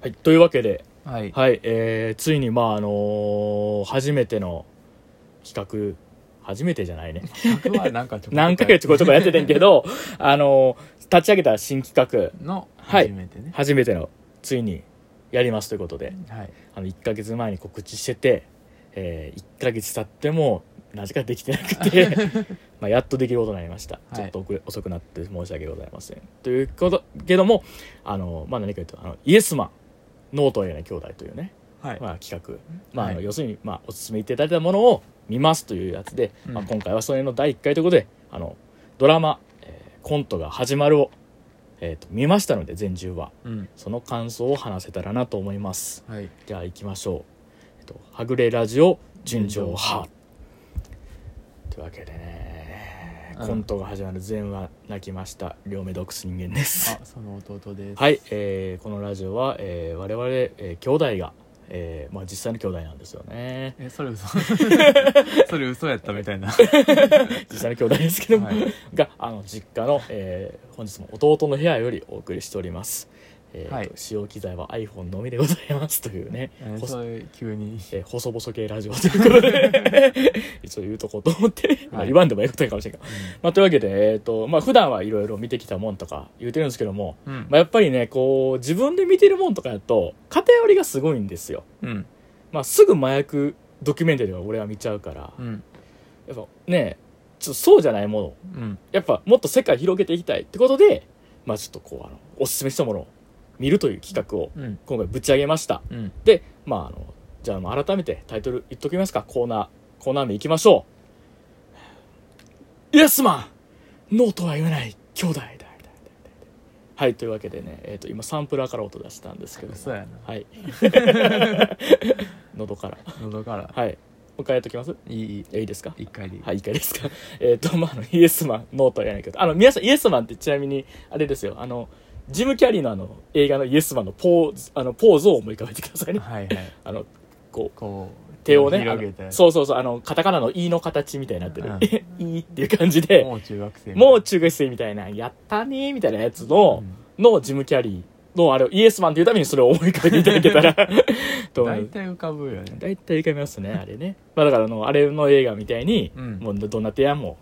はい、というわけで、はい。はい、えー、ついに、まあ、あのー初めての企画、初めてじゃないね。何ヶ月ちょこちょこやっててんけど、あのー立ち上げた新企画、のはい初めてね。初めての、ついにやりますということで、はい。あの、1ヶ月前に告知してて、えー、1ヶ月経っても、なぜかできてなくて、まあ、やっとできることになりました。はいちょっと遅れ遅くなって申し訳ございません。ということ、けども、あの、まあ、何か言うと、あの、イエスマン、ノートへの兄弟というね、はい。まあ、企画、まあはい。要するに、まあ、お勧めいただいたものを見ますというやつで、うん。まあ、今回はそれの第1回ということであのドラマ、えーコントが始まる」を、えーと見ましたので全10話。うん。その感想を話せたらなと思います。はい。じゃあ行きましょう、えっと「はぐれラジオ純情派」というわけでね、うん。コントが始まる前話泣きました両目洞窟人間です。あ、その弟です。はい、えーこのラジオは、えー我々、えー兄弟が、えーまあ、実際の兄弟なんですよね。え、それ嘘。それ嘘やったみたいな。実際の兄弟ですけども、はい。があの実家の、えー本日も弟の部屋よりお送りしております、えーはい使用機材は iPhone のみでございますというね、ほえそれ急に。えー細々系ラジオということで 一応言うとこうと思って、まあ、はい言わんでもいいことかもしれんが、まあ、というわけで、えーとまあ普段はいろいろ見てきたもんとか言うてるんですけども、うん。まあ、やっぱりねこう自分で見てるもんとかやと偏りがすごいんですよ、うん。まあ、すぐ麻薬ドキュメンタリーは俺は見ちゃうから、うん。やっぱねちょっとそうじゃないものうん。やっぱもっと世界広げていきたいってことでまあちょっとこうあのおすすめしたものを見るという企画をうん。今回ぶち上げましたうん。でまああのじゃあ改めてタイトル言っときますかコーナーコーナー名いきましょうイエスマンノーとは言えない兄弟だはいというわけでね、えー、と今サンプラーから音出したんですけど嘘やな。はい 喉から喉から。はいもう一回やっときます？いい、いい。ですか？一回でいい。はい、いいかですか？えっ、と、まあ、あの、イエスマン、ノートはやらないけど、あの、皆さん、イエスマンってちなみに、あれですよ、あの、ジム・キャリーのあの、映画のイエスマンのポーズ、あの、ポーズを思い浮かべてくださいね。はいはい。あの、こう、こう、手をね、そうそうそう、あの、カタカナの E の形みたいになってる。うんっていう感じで、もう中学生。もう中学生みたいな、やったねーみたいなやつの、のジム・キャリーの、あれをイエスマンっていうためにそれを思い浮かべていただけたら。大体浮かぶよね。大体浮かびますね、あれね。まあだからあの、あれの映画みたいに、うんもうどんな提案も、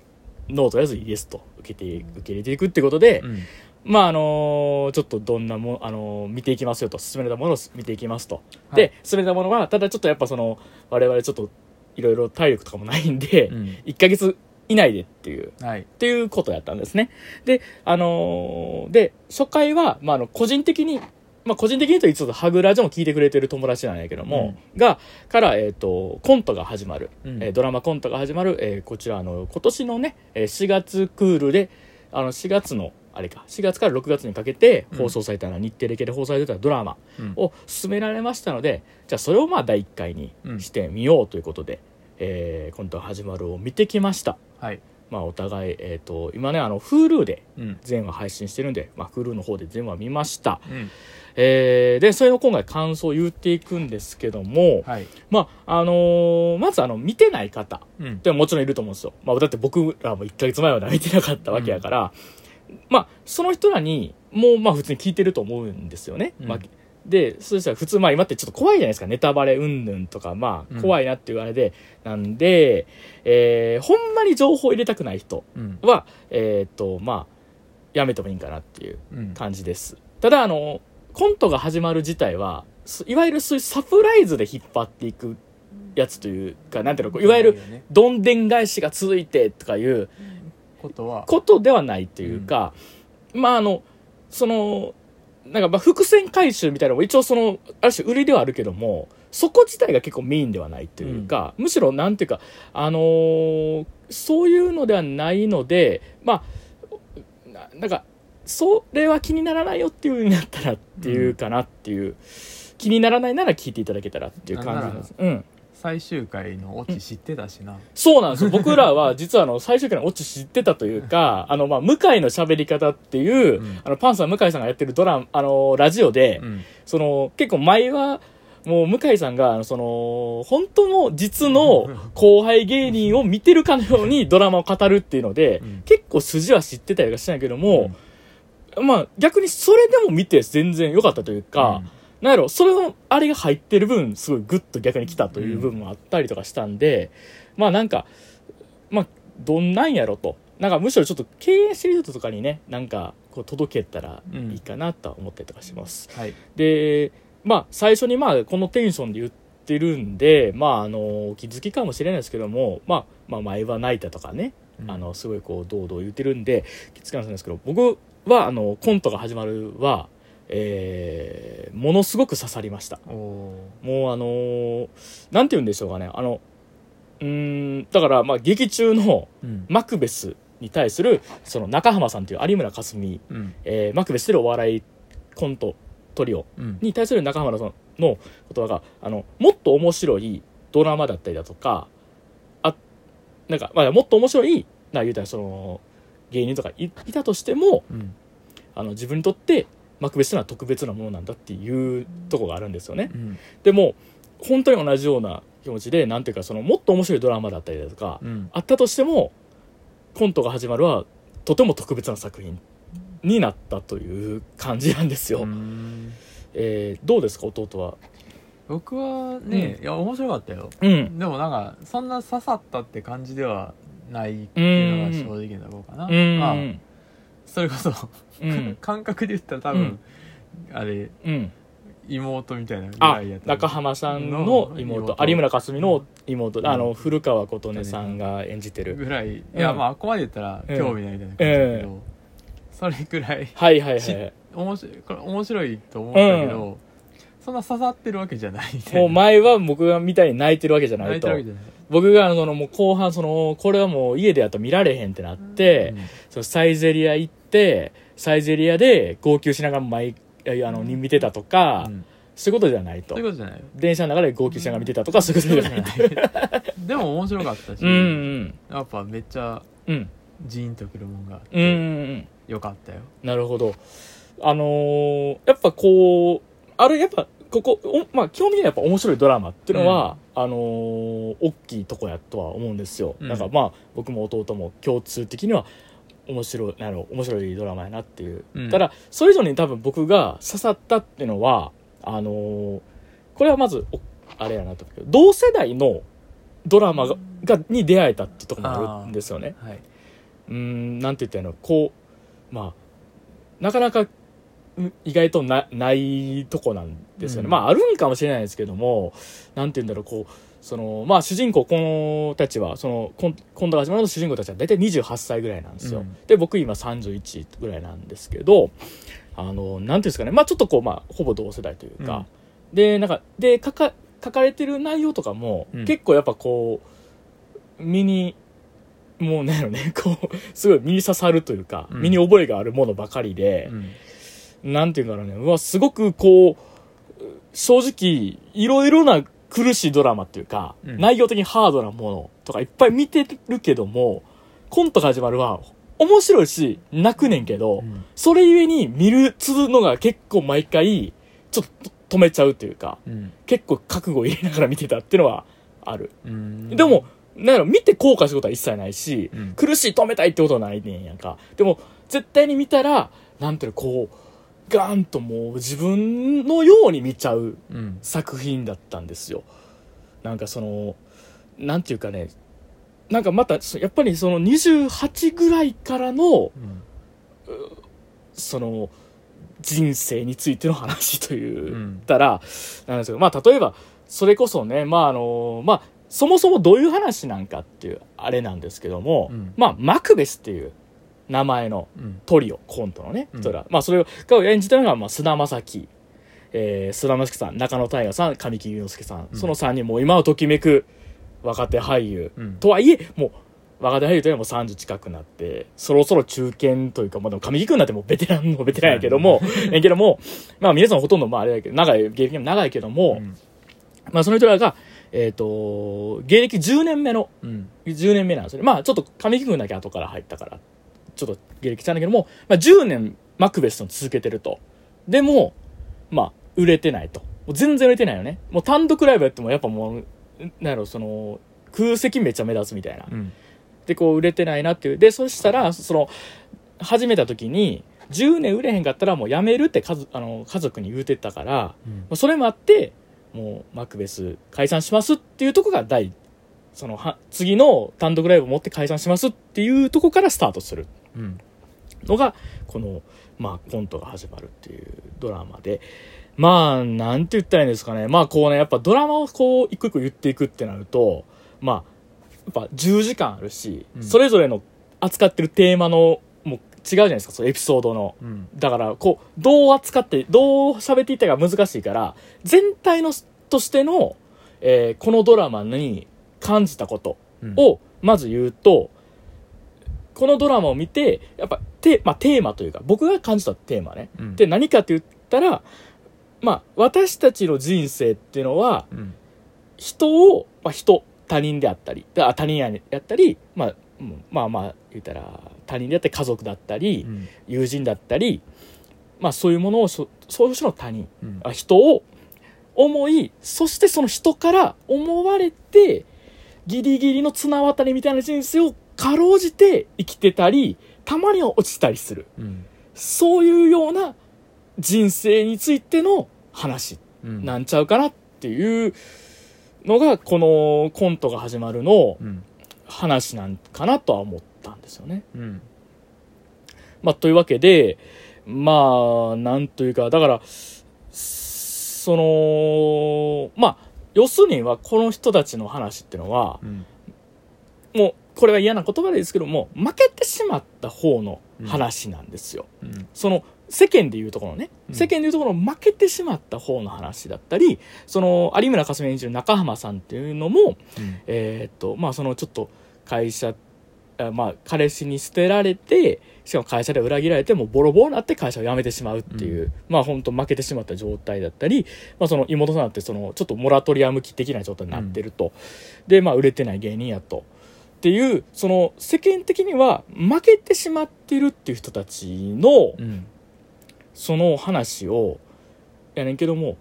ノーとりあえずイエスと受けて、受け入れていくってことで、うん。まああのちょっとどんなも、あの見ていきますよと、進めたものを見ていきますと。はいで、進めたものは、ただちょっとやっぱその、我々ちょっと、いろいろ体力とかもないんで、うん1ヶ月以内でっていう、はい。っていうことやったんですね。で、あのーで、初回は、まあ、あの、個人的に、まあ、個人的にと言いつつ、ハグラジオも聞いてくれてる友達なんやけども、が、から、えっ、と、コントが始まる、うんえードラマコントが始まる、えーこちら、あの、今年のね、えー4月クールで、あの、4月の、あれか、4月から6月にかけて放送されたのは、日テレ系で放送されてたドラマうんを進められましたので、じゃあそれをまあ第1回にしてみようということで、えーコントが始まるを見てきました。はい。まあ、お互い、えっ、と、今ね、あの、Hulu でうん。全話配信してるんで、まあ、Hulu の方で全話見ました。うん。えーで、それの今回感想を言っていくんですけども、はい。まあ、あのーまずあの、見てない方うんっ。てもちろんいると思うんですよ。まあ、だって僕らも1ヶ月前までは見てなかったわけやから、まあ、その人らに、もう、まあ、普通に聞いてると思うんですよね。うんまあ、で、そしたら普通、まあ、今ってちょっと怖いじゃないですか。ネタバレうんぬんとか、まあ、うん怖いなっていうあれで、なんで、えーほんまに情報入れたくない人うん。は、えーっと、まあ、やめてもいいんかなっていううん。感じです。ただ、あの、コントが始まる自体は、すいわゆるそういうサプライズで引っ張っていくやつというか、なんていうの、いわゆる、ねどんでん返しが続いてとかいうことは、ことではないというか、まあ、あの、その、なんかまあ伏線回収みたいなのも一応その、ある種売りではあるけども、そこ自体が結構メインではないというか、むしろなんていうか、あのーそういうのではないので、まあ、ななんか、それは気にならないよっていう風になったらっていうかなっていう、気にならないなら聞いていただけたらっていう感じなんです。うん。最終回のオチ知ってたしな。そうなんですよ。僕らは 実はあの最終回のオチ知ってたというか、あのまあ向井の喋り方っていう、うんあのパンサー向井さんがやってるドラマ、あのラジオで、うん。その結構前はもう向井さんがあのその本当の実の後輩芸人を見てるかのように ドラマを語るっていうので、うん結構筋は知ってたりはしたんやけども、まあ逆にそれでも見て全然良かったというか、なんやろ、それの、あれが入ってる分、すごいグッと逆に来たという部分もあったりとかしたんで、まあなんか、まあ、どんなんやろと。なんかむしろちょっと経営してる人とかにね、なんか、こう届けたらいいかなとは思ったりとかします。はいで、まあ、最初にまあ、このテンションで言ってるんで、まあ、あの、お気づきかもしれないですけども、まあ、まあ、前は泣いたとかね、うんあの、すごいこう、堂々言ってるんで、気づかないんですけど、僕は、あの、コントが始まるは、えー、ものすごく刺さりました。もうあのーなんて言うんでしょうかね、あの、うーん、だから、まあ、劇中のうん。マクベスに対する、その中浜さんという有村架純、うん。えーマクベスでるお笑いコントトリオうん。に対する中浜さんの言葉が、あの、もっと面白いドラマだったりだとか、あ、なんか、まあ、もっと面白い、な、言うたらその、芸人とかいいたとしても、うん。あの、自分にとって、マクベスというのは特別なものなんだっていうとこがあるんですよね。うんでも、本当に同じような気持ちで、なんていうか、その、もっと面白いドラマだったりだとか、うんあったとしても、コントが始まるは、とても特別な作品になったという感じなんですよ。うんえーどうですか、弟は？僕はね、いや面白かったようん。でもなんかそんな刺さったって感じではないっていうのが正直なところかな、うん。まあそれこそ、うん。感覚で言ったら多分、うん。あれうん。妹みたいなぐあらいやっ、た。中浜さんの妹、有村架純の妹、うん。あの、古川琴音さんが演じてる。ぐらい。いや、うんまああこまで言ったら興味ないみたいな感じだけど、それぐらいはいはいはしい。面白いこれ面白いと思ったけど、そんな刺さってるわけじゃないみたいな。もう前は僕がみたいに泣いてるわけじゃないと。泣いてるわけ。じゃない。僕がそのもう後半その、これはもう家でやったら見られへんってなって、そのサイゼリア行って、サイゼリアで号泣しながら毎、あの、見てたとか、うんそういうことじゃないとそういう。ことじゃないよ電車の中で号泣しながら見てたとか、そういうことじゃない。でも面白かったし、うんうん。やっぱめっちゃうん。ジーンとくるもんがあってうんうんうん。よかったよなるほど。あのーやっぱこう、あれやっぱ、ここ、おまあ基本的にはやっぱ面白いドラマっていうのは、あのー大きいとこやとは思うんですよ。うんなんかまあ、僕も弟も共通的には、面白い、なんやろ面白いドラマやなっていう。うんただ、それ以上に多分僕が刺さったっていうのは、あのーこれはまず、おあれやなと思うけど、同世代のドラマが、がに出会えたっていうところもあるんですよね。はいうーん、なんて言ったらいいの、こう、まあ、なかなか、うん意外となないとこなんですよね。うんまあ、あるんかもしれないですけども、なんて言うんだろう、こう、その、まあ、主人公、このたちは、その、こん今度が始まるの主人公たちは大体28歳ぐらいなんですよ。うん。で、僕今31ぐらいなんですけど、あの、なんていうんですかね、まあ、ちょっとこう、まあ、ほぼ同世代というか、で、なんか、で、書か、書かれてる内容とかも、うん。結構やっぱこう、身に、もうね、ね、こう、すごい身に刺さるというか、うん。身に覚えがあるものばかりでう、ん。なんていうんだろうね、うわ、すごくこう、正直、いろいろな苦しいドラマっていうか、うん。内容的にハードなものとかいっぱい見てるけども、コントが始まるは、面白いし、泣くねんけど、うん。それゆえに見る、つのが結構毎回、ちょっと止めちゃうというか、うん。結構覚悟入れながら見てたっていうのはある。うん。でも、なんやろ、見て後悔することは一切ないし、うん。苦しい止めたいってことはないねんやんか。でも、絶対に見たら、なんていうの、こう、ガーンともう自分のように見ちゃううん。作品だったんですよ。なんかその、なんていうかね、なんかまた、そやっぱりその28ぐらいからの、うん。その、人生についての話という、うん。たら、なんですけど、まあ、例えば、それこそね、まあ、あの、まあ、そもそもどういう話なんかっていう、あれなんですけども、うん。まあ、マクベスっていう名前のうん。トリオ、コントのね、うん。人ら。まあ、それを演じたのが、まあ、菅田将暉、えー、菅田将暉さん、中野大河さん、神木隆之介さん、うん。その3人も今をときめく若手俳優、うん。とはいえ、もう、若手俳優というのはもう30近くなって、そろそろ中堅というか、まあでも神木君なんてもうベテランのベテランやけども、やけども、まあ皆さんほとんどまああれだけど、長い、芸歴も長いけども、うん。まあその人らが、えっ、と、芸歴10年目の、うん。10年目なんですよね。まあちょっと神木君だけ後から入ったから、ちょっと芸歴ちゃうんだけども、まあ10年マクベスを続けてると。でも、まあ売れてないと。全然売れてないよね。もう単独ライブやってもやっぱもう、なんやろ、その、空席めっちゃ目立つみたいな。うんで、こう売れてないなっていう。で、そしたら、その、始めた時に、10年売れへんかったらもう辞めるって家族あの家族に言うてたから、うんまあそれもあってもうマクベス解散しますっていうとこが第そのは次の単独ライブを持って解散しますっていうとこからスタートするうん。のがこの、まあ、コントが始まるっていうドラマで。まあなんて言ったらいいんですかね。まあこうねやっぱドラマをこう一個一個言っていくってなるとまあやっぱ10時間あるし、うん。それぞれの扱ってるテーマのもう違うじゃないですか。そのエピソードの。うん。だからこうどう扱ってどう喋っていったか難しいから全体のとしての、えーこのドラマに感じたことうん。をまず言うと、このドラマを見てやっぱテ,、まあ、テーマというか僕が感じたテーマね、うん。で何かって言ったらまあ私たちの人生っていうのはうん。人を、まあ、人他人であったりあ他人ややったり、まあ、うんまあまあ言ったら他人であったり家族だったり、うん。友人だったり、まあ、そういうものをそそういう人の他人うん。あ人を思いそしてその人から思われてギリギリの綱渡りみたいな人生をかろうじて生きてたりたまには落ちたりする。うん。そういうような人生についての話。うん。なんちゃうかなっていうのがこのコントが始まるのうん。話なんかなとは思ったんですよね。うん。まあ、というわけで、まあ、なんというか、だから、その、まあ、要するには、この人たちの話っていうのは、うん。もう、これは嫌な言葉ですけども、負けてしまった方の話なんですよ。うんその、世間でいうところね、うん世間でいうところ負けてしまった方の話だったり、その、有村架純演じる中浜さんっていうのも、うんえーっと、まあ、そのちょっと会社、あまあ、彼氏に捨てられて、しかも会社で裏切られて、もうボロボロになって会社を辞めてしまうっていう、まあ、本当負けてしまった状態だったり、まあ、その妹さんだって、その、ちょっとモラトリアム期的な状態になってると。で、まあ、売れてない芸人やと。っていう、その、世間的には負けてしまってるっていう人たちの、うんその話を、やねんけども、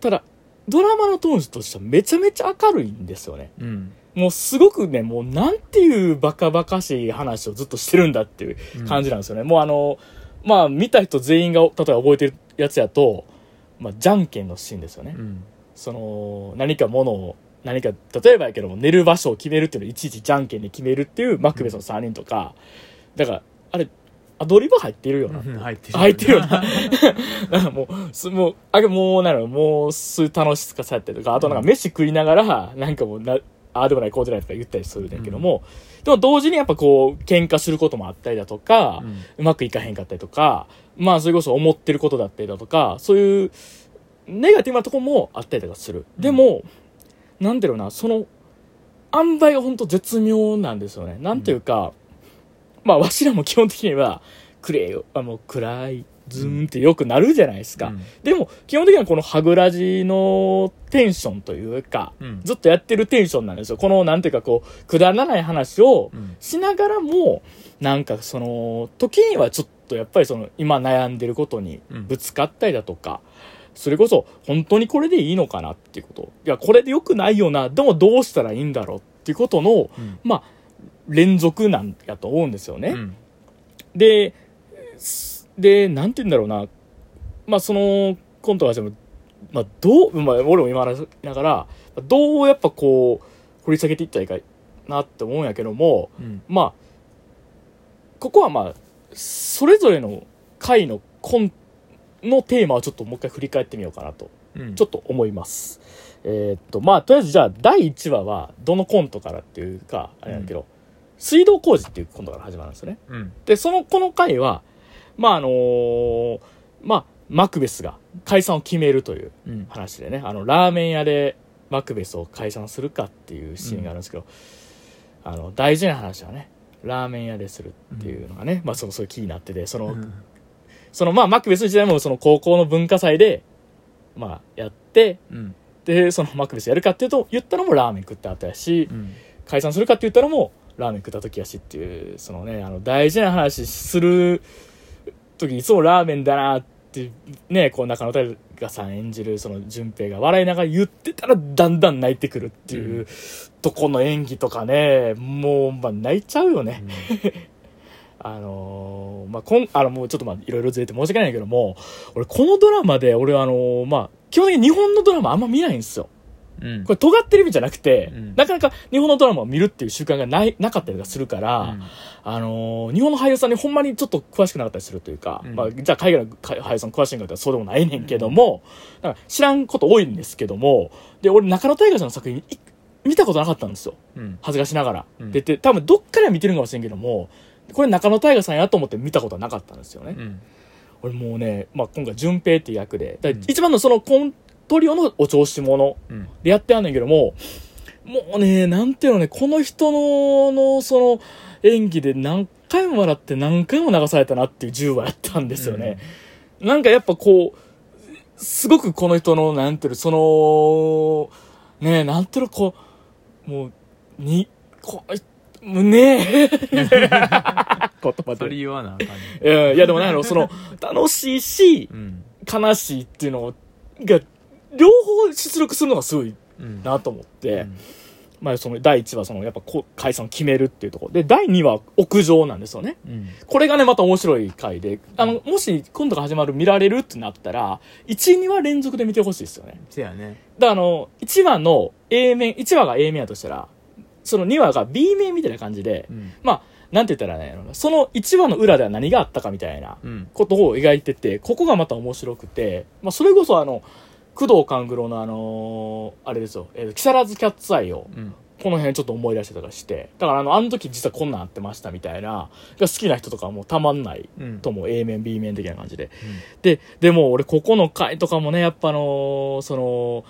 ただ、ドラマのトーンとしてはめちゃめちゃ明るいんですよね。うんもうすごくね、もうなんていうバカバカしい話をずっとしてるんだっていう感じなんですよね。もうあの、まあ見た人全員が例えば覚えてるやつやと、まあじゃんけんのシーンですよね。うんその、何かものを、何か、例えばやけども寝る場所を決めるっていうのをいちいちじゃんけんで決めるっていうマクベスの3人とか、だから、あれ、アドリブ入ってるよな。うん入ってる入ってるよな。なんかもう、すもう、あれもう、なの、もう、そういう楽しささったりとか、あとなんか飯食いながら、なんかもうな、ああでもない、こうでもないとか言ったりするんだけども、でも同時にやっぱこう、喧嘩することもあったりだとか、うん。うまくいかへんかったりとか、まあそれこそ思ってることだったりだとか、そういうネガティブなところもあったりとかする。でも、なんだろうな、その、塩梅が本当絶妙なんですよね。なんていうか、まあわしらも基本的には、くれよ、あの、暗い、ズーンってよくなるじゃないですか。うんでも、基本的にはこのハグラジのテンションというか、うんずっとやってるテンションなんですよ。この、なんていうかこう、くだらない話をうんしながらも、なんかその、時にはちょっとやっぱりその、今悩んでることにうんぶつかったりだとか、それこそ、本当にこれでいいのかなっていうこと。いや、これで良くないよな、でもどうしたらいいんだろうっていうことの、うん。まあ、連続なんやと思うんですよね。うん。で、すで、なんて言うんだろうな、まあそのコントが始まる、まあどう、まあ俺も今話しながら、どうやっぱこう、掘り下げていったらいいかなって思うんやけども、うん。まあ、ここはまあ、それぞれの回のコンのテーマをちょっともう一回振り返ってみようかなと、うん。ちょっと思います。えーっと、まあ、とりあえずじゃあ、第1話は、どのコントからっていうか、あれだけど、水道工事っていうコントから始まるんですよね。うん。で、その、この回は、まあ、あのーまあ、マクベスが解散を決めるといううん。話でね、あの、ラーメン屋でマクベスを解散するかっていうシーンがあるんですけど、あの、大事な話はね、ラーメン屋でするっていうのがね、まあ、その、そういう気になってて、その、うんその、まあ、マクベス時代もその高校の文化祭で、まあ、やって、うん。で、そのマクベスやるかっていうと、言ったのもラーメン食った後やし、うん。解散するかって言ったのもラーメン食った時やしっていうそのねあの大事な話する時いつもラーメンだなってねこう中野大河さん演じるその順平が笑いながら言ってたらだんだん泣いてくるっていう、とこの演技とかねもう、まあ、泣いちゃうよね、あのーまあ、こん、あの、もうちょっとまあ、いろいろずれて申し訳ないんだけども、俺、このドラマで、俺、あのーまあ、基本的に日本のドラマあんま見ないんですよ。うんこれ、尖ってる意味じゃなくて、うんなかなか日本のドラマを見るっていう習慣がない、なかったりとかするから、あのー日本の俳優さんにほんまにちょっと詳しくなかったりするというか、うんまあ、じゃあ海外の俳優さん詳しいんかってそうでもないねんけども、なんか知らんこと多いんですけども、で、俺中野大河さんの作品い見たことなかったんですよ。うん恥ずかしながら。うんで、で多分どっから見てるんかもしれんけども、これ中野大河さんやと思って見たことはなかったんですよね。うん。俺もうね、まあ、今回順平っていう役で、だ一番のそのコントリオのお調子者うん。でやってやんねんけども、もうね、なんていうのね、この人の、の、その、演技で何回も笑って何回も流されたなっていう10話やったんですよね。なんかやっぱこう、すごくこの人の、なんていうの、その、ねなんていうの、こう、もう、に、こう、ねえ。言葉それで。言わなあかんねいやいや、でもなんやろ、その、楽しいし、うん。悲しいっていうのが、両方出力するのがすごいうんなと思って、うん。まあその第1話そのやっぱこ解散を決めるっていうとこ。ろで、第2話屋上なんですよね。うん。これがねまた面白い回で、あの、もし今度が始まる見られるってなったら、1、2話連続で見てほしいですよね。せやね。だからあの、1話の A 面、1話が A 面やとしたら、その2話が B 面みたいな感じで、うん。まあ、なんて言ったらね、その1話の裏では何があったかみたいなうん。ことを描いてて、ここがまた面白くて、まあ、それこそあの、工藤官九郎のあのーあれですよ、えー木更津キャッツアイを、うん。この辺ちょっと思い出してたりして、だからあの、あの時実はこんなんあってましたみたいな、が好きな人とかはもうたまんないうん。と思う、A 面、B 面的な感じで。で、でも俺ここの回とかもね、やっぱあのーその、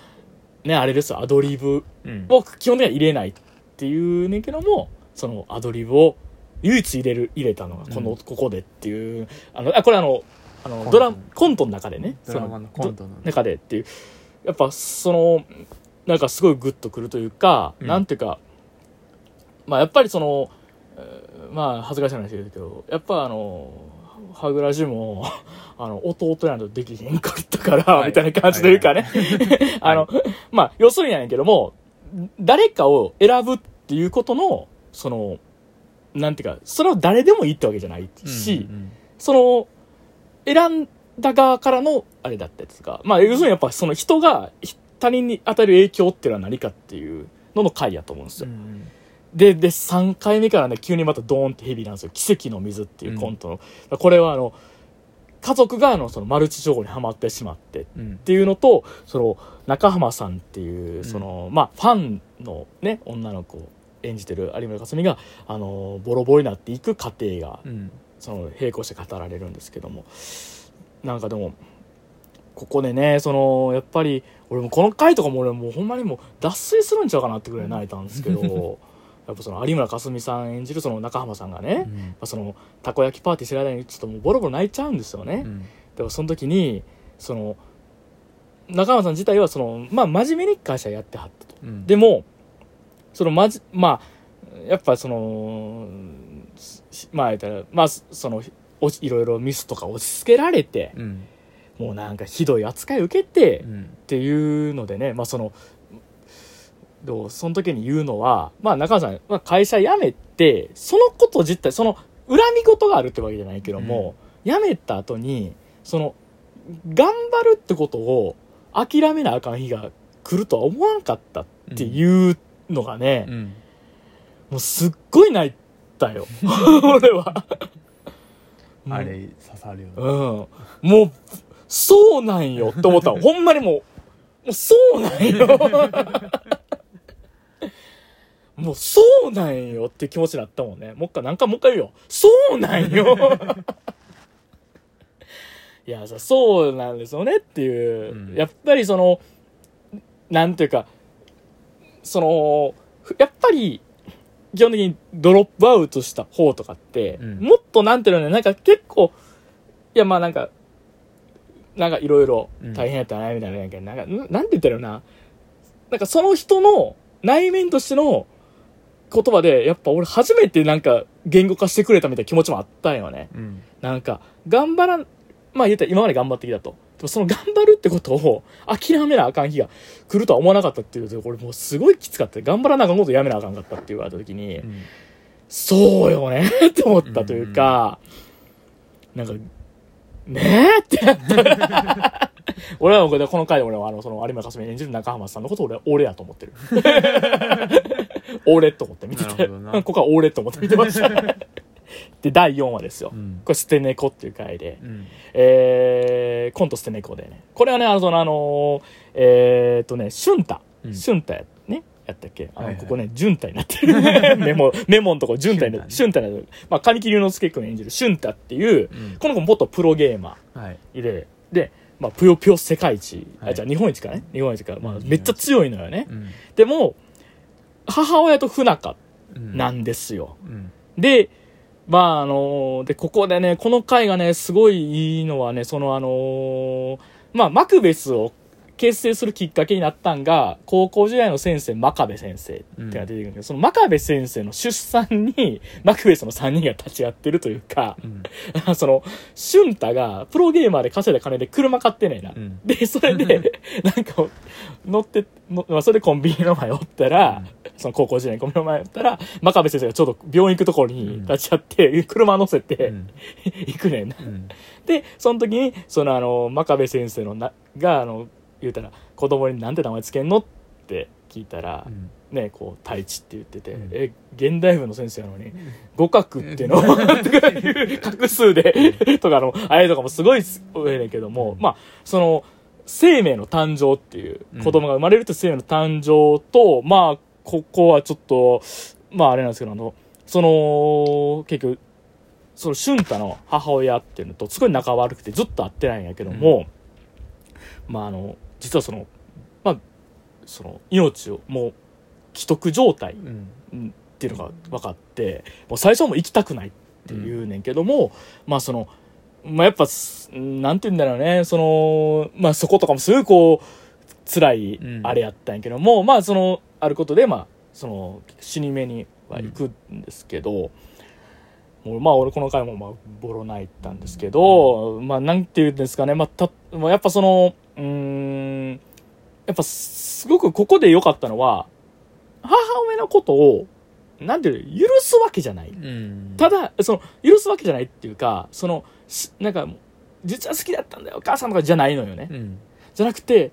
ね、あれですよ、アドリブうん。を基本的には入れないっていうねんけども、そのアドリブを唯一入れる、入れたのがこの、うん。ここでっていう、あの、あ、これあの、あの、ドラ、コントの中でね、ドラマのコントのど中でっていう、やっぱその、なんかすごいグッとくるというか、うん。なんていうか、まあやっぱりその、えーまあ恥ずかしい話ですけど、やっぱあの、はぐらじも、あの、弟やんとできへんかったから、はい。みたいな感じというかね。あの、まあ、要するにやねんけども、誰かを選ぶっていうことの、その、なんていうか、それを誰でもいいってわけじゃないし、うんその、選んだ側からの、あれだったやつが、まあ、要するにやっぱその人がひ他人に与える影響っていうのは何かっていうのの回やと思うんですよ。うんで、で、3回目からね、急にまたドーンってヘビーなんですよ。奇跡の水っていうコントの。これはあの、家族があの、そのマルチ情報にはまってしまってうん。っていうのと、その、中浜さんっていう、ん。その、まあ、ファンのね、女の子を演じてる有村架純が、あの、ボロボロになっていく過程が、うん。その、並行して語られるんですけども、なんかでも、ここでね、その、やっぱり、俺もこの回とかも俺もうほんまにもう脱水するんちゃうかなってぐらい泣いたんですけど、やっぱその有村架純さん演じるその中浜さんがね、まあ、そのたこ焼きパーティー知らないにちょっともうボロボロ泣いちゃうんですよね、うん。でもその時にその中浜さん自体はそのまあ真面目に会社やってはったと。うん。でもそのまじまあやっぱそのしまあ言ったらまあそのおいろいろミスとか押し付けられてうん。もうなんかひどい扱いを受けて、うん。っていうのでね、まあ、そのどうその時に言うのは、まあ、中川さん、まあ、会社辞めてそのこと自体その恨み事があるってわけじゃないけども、辞めた後にその頑張るってことを諦めなあかん日が来るとは思わんかったっていうのがね、うんもうすっごい泣いたよ 俺は。あれ刺さるよねうん。もう、そうなんよって思ったの。ほんまにもう、もうそうなんよ。もうそうなんよって気持ちになったもんね。もう一回、なんかもう一回言うよ。そうなんよ。いや、さそうなんですよねっていう。うんやっぱりその、なんていうか、その、やっぱり、基本的にドロップアウトした方とかって、うんもっとなんていうのね、なんか結構、いやまあなんか、なんかいろいろ大変やったな、みたいな、なんか、なんか、んなんて言ったらいいのな、なんかその人の内面としての言葉で、やっぱ俺初めてなんか言語化してくれたみたいな気持ちもあったんよね。うんなんか、頑張らん、まあ言ったら今まで頑張ってきたと。でもその頑張るってことを諦めなあかん日が来るとは思わなかったっていうと、これもうすごいきつかった。頑張らなあかんことやめなあかんかったって言われた時に、うんそうよね って思ったというか、なんか、ねえってなった。俺はこれこの回で俺はあの、その有馬かすみ演じる中浜さんのことを俺は俺やと思ってる。俺と思って見てて。ここは俺と思って見てました。で、第4話ですよ。うんこれ、捨て猫っていう回で。うんえー、コント捨て猫でね。これはね、あの、その、あのーえーっとね、俊太。うん俊太や、ね。やったっけ？あの、はいはいここね、順太になってる。メモ、メモのとこ順太になってる。俊太になってる。まあ、神木隆之介君演じる俊太っていう、うんこの子元プロゲーマはいーで、で、まあ、ぷよぷよ世界一、はいあ、じゃあ日本一かね？日本一か。まあう、んめっちゃ強いのよね。うんでも、母親と不仲うんなんですよ。うんで、まああので、ここでね、この回がね、すごいいいのはね、そのあのーまあ、マクベスを結成するきっかけになったんが、高校時代の先生、真壁先生ってのが出てくるんだけど、その真壁先生の出産に、マクベスの3人が立ち会ってるというか、うん。その、俊太がプロゲーマーで稼いだ金で車買ってねえな。うん。で、それで、なんか、乗って、のまあ、それでコンビニの前おったら、その高校時代にコンビニの前おったら、真壁先生がちょうど病院行くところに立ち会って、車乗せて、うん。行くねんな。うん。で、その時に、そのあの、真壁先生のな、が、あの、言うたら、子供になんて名前つけんの？って聞いたら、うん。ね、こう、太一って言ってて、うん。え、現代文の先生なのに、互角って いうのを、画数で、とかの、あれとかもすごい多いねんけども、うん。まあ、その、生命の誕生っていう、子供が生まれるという生命の誕生と、まあ、ここはちょっと、まああれなんですけど、あの、その、結局、その俊太の母親っていうのとすごい仲悪くてずっと会ってないんやけども、まああの、実はその、まあ、その、命をもう、既得状態うん。っていうのが分かってもう最初はもう行きたくないって言うねんけども、まあその、まあ、やっぱすなんて言うんだろうねその、まあ、そことかもすごいこう辛いうん。あれやったんやけども、まあそのあることでまあその死に目には行くんですけど、まあ俺この回もまあボロ泣いたんですけど、まあなんて言うんですかね、まあ、たまあやっぱそのうーんやっぱすごくここで良かったのは母親のことをなんていうの許すわけじゃない。うん。ただ、その、許すわけじゃないっていうか、その、しなんか、実は好きだったんだよ、お母さんとかじゃないのよね。うん。じゃなくて、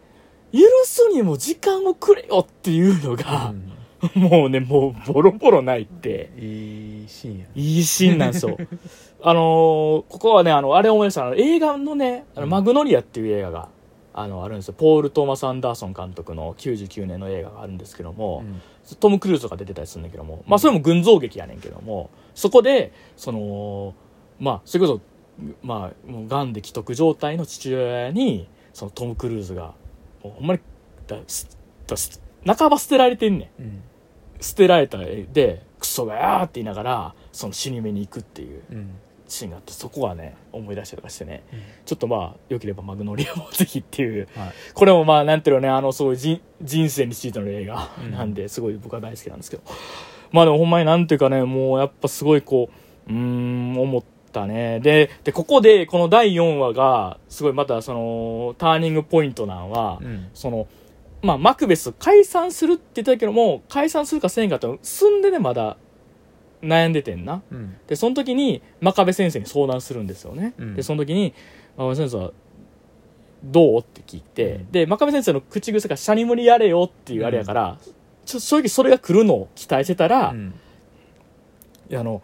許すにも時間をくれよっていうのが、もうね、もうボロボロ泣いて、いいシーンやいいシーンなんですよ。あのーここはね、あの、あれ思い出した、映画のね、あのうんマグノリアっていう映画が、あの、あるんですよ。ポール・トーマス・アンダーソン監督の99年の映画があるんですけども、うんトム・クルーズとか出てたりするんだけども、まあそれも群像劇やねんけども、そこで、その、まあ、それこそ、まあ、もう癌で既得状態の父親に、そのトム・クルーズが、ほんまに、だすだす半ば捨てられてんねん。うん捨てられた絵で、クソがやーって言いながら、その死に目に行くっていううん。シーンがあって、そこはね、思い出したりとかしてね、うん。ちょっとまあ、良ければマグノリアもぜひっていう、はい。これもまあなんていうのねあのそういう人人生についての映画うん。なんで、すごい僕は大好きなんですけど。まあでもほんまになんていうかねもうやっぱすごいこううーん思ったね。ででここでこの第4話がすごいまたそのターニングポイントなんは、うん。そのまあマクベス解散するって言ったけども解散するかせんかって住んでねまだ悩んでてんな。うん。でその時に真壁先生に相談するんですよね、うん。でその時に真壁先生はどう？って聞いて、うん。で真壁先生の口癖が「シャニムニやれよ」っていうあれやから、ちょ正直それが来るのを期待してたら、あの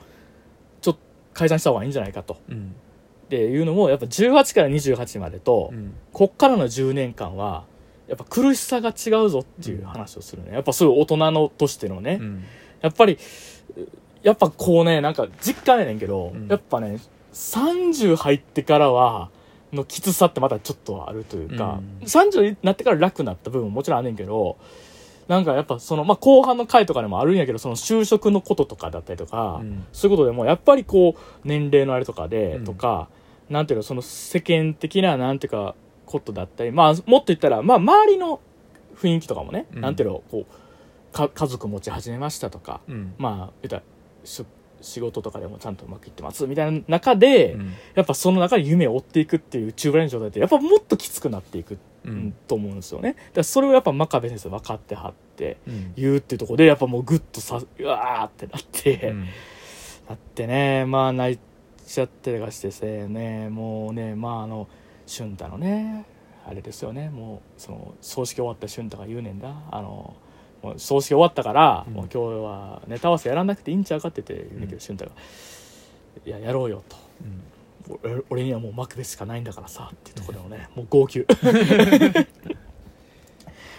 ちょっと解散した方がいいんじゃないかと。うん。っていうのもやっぱ18から28までと、うん。こっからの10年間はやっぱ苦しさが違うぞっていう話をするね。やっぱそういう大人のとしてのね、うん。やっぱり、やっぱこうね、なんか実感やねんけど、うん。やっぱね、30入ってからは、のきつさってまたちょっとあるというか、うん。30になってから楽になった部分ももちろんあんねんけど、なんかやっぱその、まあ、後半の回とかでもあるんやけど、その就職のこととかだったりとか、うん。そういうことでもやっぱりこう、年齢のあれとかで、うん。とか、なんていうの、その世間的な、なんていうか、ことだったり、まあ、もっと言ったら、まあ、周りの雰囲気とかもね、うん。なんていうの、こう、か家族持ち始めましたとか、うん。まあ言ったらし仕事とかでもちゃんとうまくいってますみたいな中で、うん。やっぱその中で夢を追っていくっていう中ぶらりの状態ってやっぱもっときつくなっていく、うん。と思うんですよね。だからそれをやっぱ真壁先生分かってはってうん。言うっていうところでやっぱもうグッとさうわーってなって、うん。だってねまあ泣いちゃってとかしてせねもうねまああの俊太のねあれですよね。もうその葬式終わった俊太が言うねんだ。あのもう葬式終わったから、うん。もう今日はネタ合わせやらなくていいんちゃうかって言って言うねんけど、うん。俊太が「いややろうよ」と。うん。俺俺にはもうマクベスしかないんだからさっていうところでもねもう号泣。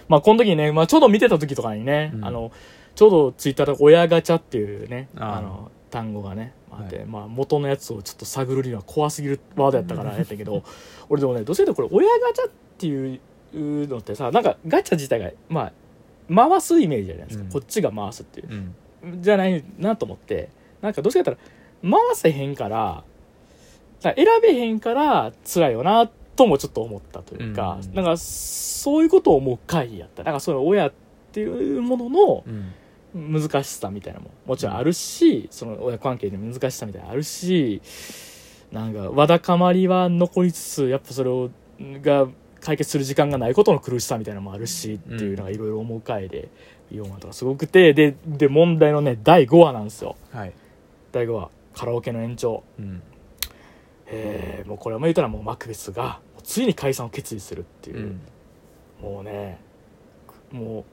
まあこの時にね、まあ、ちょうど見てた時とかにね、うん。あのちょうどツイッターで親ガチャっていうねあの単語がねあって、はいまあ、元のやつをちょっと探るには怖すぎるワードやったからやったけど 俺でもねどうせとこれ親ガチャっていうのってさなんかガチャ自体がまあ回すイメージじゃないですか、うん。こっちが回すっていう。うん。じゃないなと思って。なんかどうせやったら回せへんからだから選べへんから辛いよなともちょっと思ったというか、うん。なんかそういうことを思う回やった。なんかその親っていうもののうん難しさみたいなのももちろんあるし、その親関係の難しさみたいなのあるしなんかわだかまりは残りつつやっぱそれをが解決する時間がないことの苦しさみたいなのもあるしっていうのがいろいろ思う回で4話とかすごくてでで問題のね第5話なんですよ。はい。第5話カラオケの延長。うん。えーもうこれはもう言ったらもうマクベスがついに解散を決意するっていう。う、ん。もうねもう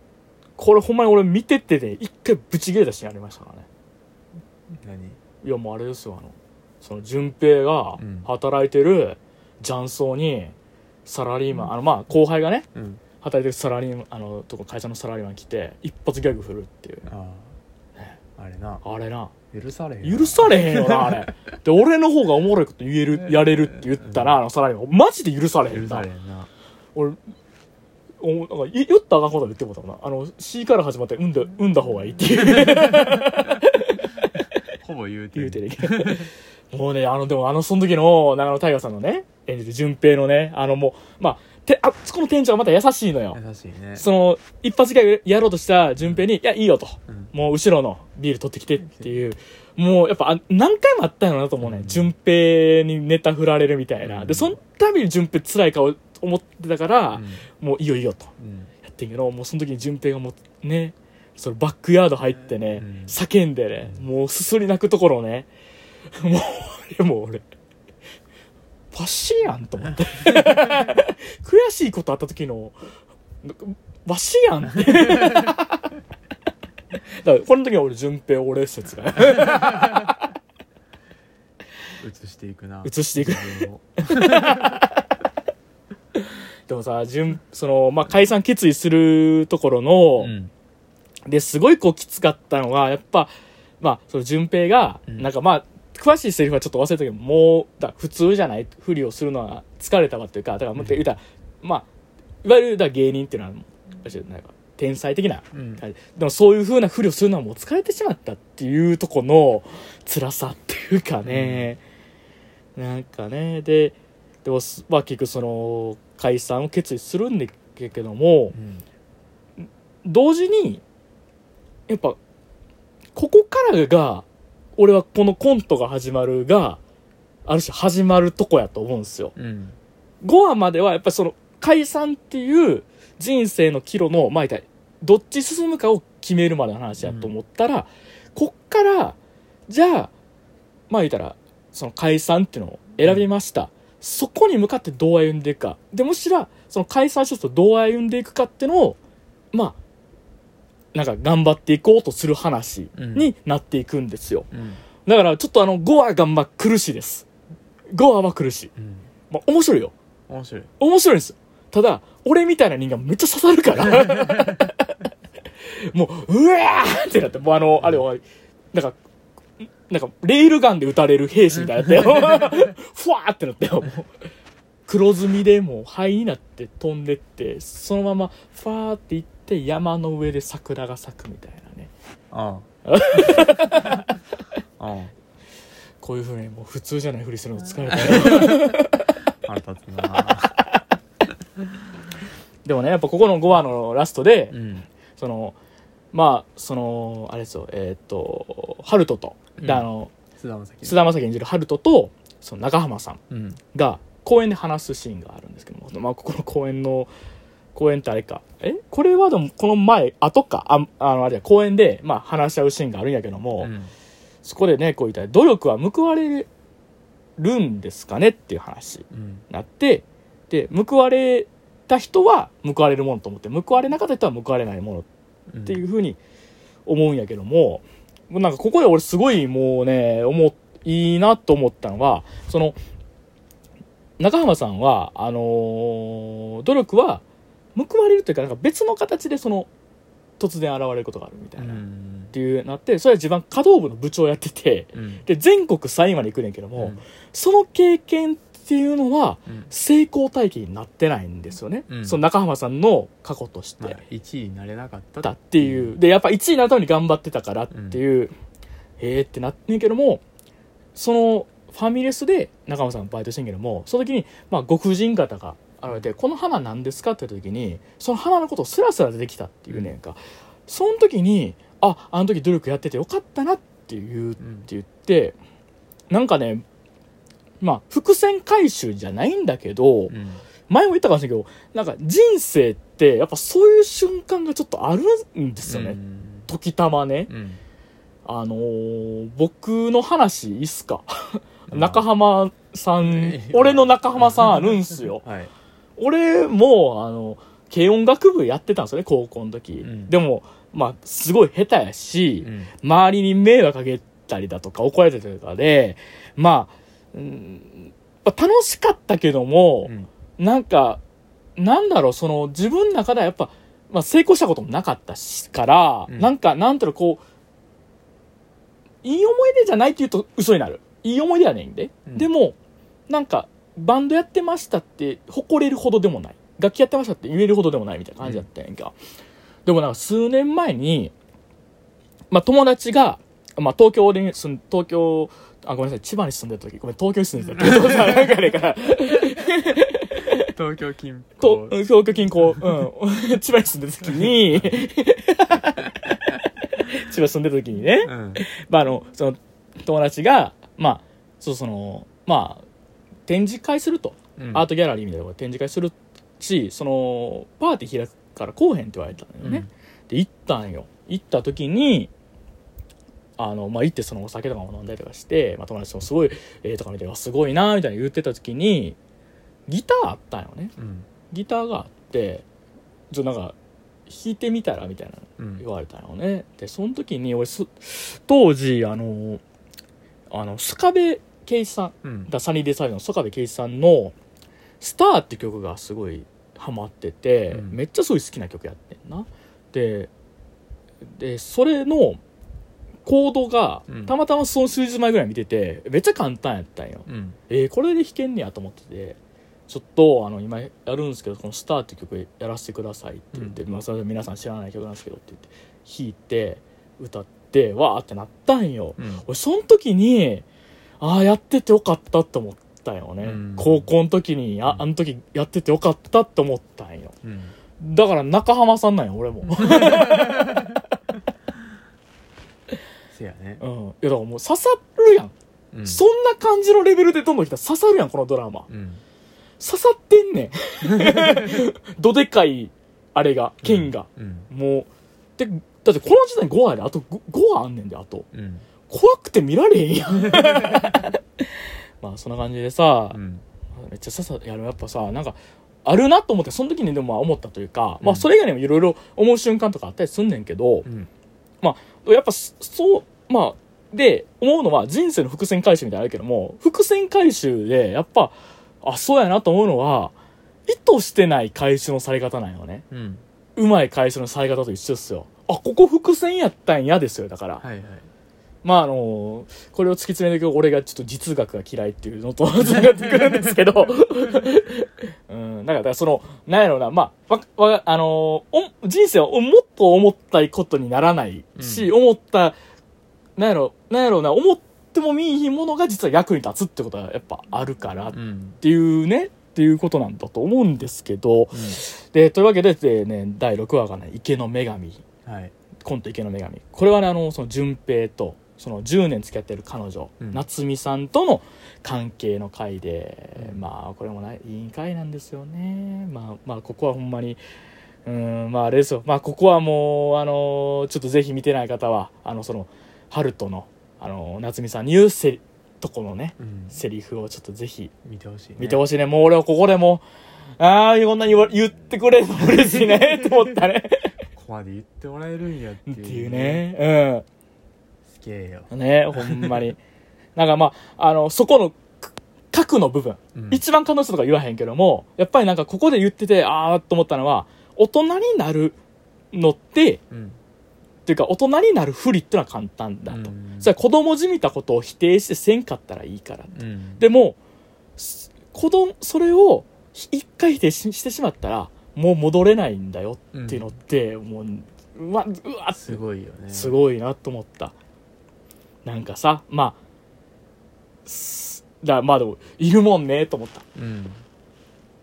これほんまに俺見ててね一回ブチ切れたシーンありましたからね。何？いやもうあれですよあのその順平がうん。働いてる雀荘にサラリーマン、あのまあ後輩がねうん。働いてるサラリーマンあのとこ会社のサラリーマン来て一発ギャグ振るっていう。ああ。あれな。あれな。許されへん。許されへんよなあれ。で俺の方がおもろいこと言えるやれるって言ったらあのサラリーマン。マジで許されへんな。許されへんな。俺おなんかい言ったらあかんこと言ってもうたもんな。あの C から始まって産んだ産んだ方がいいっていう。ほぼ言うて言うてるけど。もうねあのでもあのその時の長野大河さんのね演じる順平のねあのもうまあてあそこの店長がまた優しいのよ。優しいね。その一発ギャグやろうとした順平に「いやいいよ」と。うん「もう後ろのビール取ってきて」っていう。もうやっぱあ何回もあったんやろなと思うね、うん。順平にネタ振られるみたいな、うん。でそのたびに順平辛い顔思ってたから、うん。もういいよいいよと。うん。やってんけどもうその時に順平がもうねそのバックヤード入ってね、うん。叫んでねもうすすり泣くところをね もう俺もう俺パシやんと思って。悔しいことあった時のわしやんって。だからこの時は俺順平俺説が。移していくな。移していく でもさ順その、まあ、解散決意するところの、うん。ですごいこうきつかったのがやっぱまあその順平が、うん。なんかまあ詳しいセリフはちょっと忘れたけどもうだ普通じゃないふりをするのは疲れたわっていうかだからもっと言うたら、まあいわゆるだ芸人っていうのはなんか天才的なうん。でもそういう風なふりをするのはもう疲れてしまったっていうとこの辛さっていうかね、なんかね。ででも、まあ、結局その解散を決意するんだけどもうん。同時にやっぱここからが俺はこのコントが始まるがある種始まるとこやと思うんですよ。うん。5話まではやっぱりその解散っていう人生の岐路のまあたらどっち進むかを決めるまでの話やと思ったら、こっからじゃあまあ言ったらその解散っていうのを選びました、そこに向かってどう歩んでいくか。でもしらその解散した人とどう歩んでいくかってのをまあなんか頑張っていこうとする話になっていくんですよ、うん。だからちょっとあの5話がまあ苦しいです。5話は苦しい、うん。まあ、面白いよ。面白い。面白いんですよ。ただ俺みたいな人間めっちゃ刺さるから。もううわーってなってもうあのあれはなんかなんかレールガンで撃たれる兵士みたいになってよ。ふわーってなってよ。もう黒ずみでもう灰になって飛んでってそのままファーって行って山の上で桜が咲くみたいなね。ああ。あこういうふうにもう普通じゃないふりするの疲れたよ。あ 腹立つなでもねやっぱここの5話のラストで、うん。そのまあそのあれですよ。えーっとハルトと、でうん。あの菅田将暉。演じるハルトとその中浜さんうん。が公園で話すシーンがあるんですけども、まあ、ここの公園の公園ってあれか。え？これはでもこの前後かああのあれや公園で、まあ、話し合うシーンがあるんやけども、うん。そこでねこう言ったら努力は報われるんですかねっていう話にうん。なってで報われた人は報われるものと思って報われなかった人は報われないものうんっていうふうに思うんやけども、もうなんかここで俺すごいもうね、思っ、いいなと思ったのは、その、中浜さんは、あのー努力は報われるというか、なんか別の形でその、突然現れることがあるみたういな、っん。ていうなって、それは自分華道部の部長やってて、うん。で、全国3位まで行くねんけども、うん。その経験っていうのは、うん成功体験になってないんですよね。うんその中浜さんの過去として。まあ1位になれなかっただっていう。で、やっぱ1位になるために頑張ってたからっていう、へえってなってんけども、そのファミレスで中間さんバイトしてんけども、その時に、まあ、ご婦人方が現れて、この花何ですかって言った時に、その花のことをスラスラ出てきたっていうねんか。その時に、あ、あの時努力やっててよかったなっていう、ってうん言って、なんかね、まあ、伏線回収じゃないんだけど、うん前も言ったかもしれないけど、なんか人生ってやっぱそういう瞬間がちょっとあるんですよね。うん時たまね。うんあのー僕の話いいっすか？うん中浜さんえ、俺の中浜さんあるんすよ。はい俺も、あの、軽音楽部やってたんですよね、高校の時。んでも、まあ、すごい下手やし、うん周りに迷惑かけたりだとか怒られてたりとかで、まあ、うんまあ楽しかったけども、うんなんか、なんだろう、その、自分の中ではやっぱ、まあ、成功したこともなかったし、から、うんなんか、なんていうの、こう、いい思い出じゃないって言うと嘘になる。いい思い出やねんで。うんでも、なんか、バンドやってましたって、誇れるほどでもない。楽器やってましたって言えるほどでもないみたいな感じだったんやんか。でもなんか、数年前に、まあ、友達が、まあ、東京に住ん、東京、あ、ごめんなさい、千葉に住んでた時、ごめん、東京に住んでた時、東京近と、郊。東京近郊、うん、千葉に住んでた時に、千葉住んでた時にね、うん。まあ、あの、その、友達が、まあ、そう、その、まあ、展示会すると、うん。アートギャラリーみたいなところで展示会するし、その、パーティー開くから来おへんって言われたのよね。で、行ったんよ。行った時に、あの、まあ、行ってそのお酒とかも飲んだりとかして、まあ、友達ともすごい、ええとか見て、あすごいなみたいな言ってた時に、ギターあったんよね。うん。ギターがあって、ちょなんか、弾いてみたらみたいなうん。言われたよね。で、その時に俺す、当時、あの、あの、スカベ圭一さん、うん。だサニーデイサービスの曽我部圭一さんの「スター」って曲がすごいハマってて、うん。めっちゃすごい好きな曲やってんな。ででそれのコードがうん。たまたまその数日前ぐらい見ててめっちゃ簡単やったんよ、うん。えーこれで弾けんねやと思っててちょっとあの今やるんですけどこの「スター」って曲やらせてくださいって言って、まあ、それで皆さん知らない曲なんですけどって言って弾いて歌ってわーってなったんよ、うん。俺その時にああやっててよかったって思ったよね、うん。高校の時にああの時やっててよかったって思ったんよ。うん。だから中浜さんなんよ俺も、せやね。うん、いやだからもう刺さるやん、うん。そんな感じのレベルでどんどん来たら刺さるやんこのドラマ。うん。刺さってんねん。どでかいあれが剣が、うん。もうでだってこの時代に5話で。あと 5, 5話あんねんであと。うん。怖くて見られへんやん。まあそんな感じでさ、うん。めっちゃささやるやっぱさなんかあるなと思ってその時にでもまあ思ったというか、まあうんそれ以外にもいろいろ思う瞬間とかあったりすんねんけどう、んやっぱそそうまあで思うのは人生の伏線回収みたいなのあるけども伏線回収でやっぱあそうやなと思うのは意図してない回収のされ方なんよね。うん。うまい回収のされ方と一緒っすよ。あここ伏線やったんやですよだから、はいはいまああのこれを突き詰めていく俺がちょっと実学が嫌いっていうのとつながってくるんですけど、うん、だからその、なんやろうな、まあ、わ、わ、あのお人生はもっと思ったことにならないし、思った、なんやろ、なんやろうな、思っても見いひんものが実は役に立つってことはやっぱあるからっうんていうね、っていうことなんだと思うんですけど、うで、というわけで、でね、第6話がね、池の女神。んはい。コント池の女神。これはねあのその順平とその10年付き合ってる彼女、うん。夏美さんとの関係の回で、うん。まあこれもないいい回なんですよね。まあまあここはほんまにうんまああれですよ。まあここはもうあのちょっとぜひ見てない方はあのそのハルトのあの夏美さんに言うせとこのねうん。セリフをちょっとぜひ見てほしいね。見てほしいね。もう俺はここでもうああこんなに言ってくれるの嬉しいねと思ったね。ここまで言ってもらえるんやっていうっていうねすげえよ。うんねほんまに。なんかまああのそこのく核の部分。うん。一番感動したとか言わへんけどもやっぱりなんかここで言っててああと思ったのは大人になるのってうん。っていうか大人になるふりってのは簡単だと、うん。それは子供じみたことを否定してせんかったらいいからうん。でもす子供それを一回否定ししてしまったらもう戻れないんだよっていうのって、もううわうわすごいよね。すごいなと思ったなんかさまあすだまあでもいるもんねと思った。うん。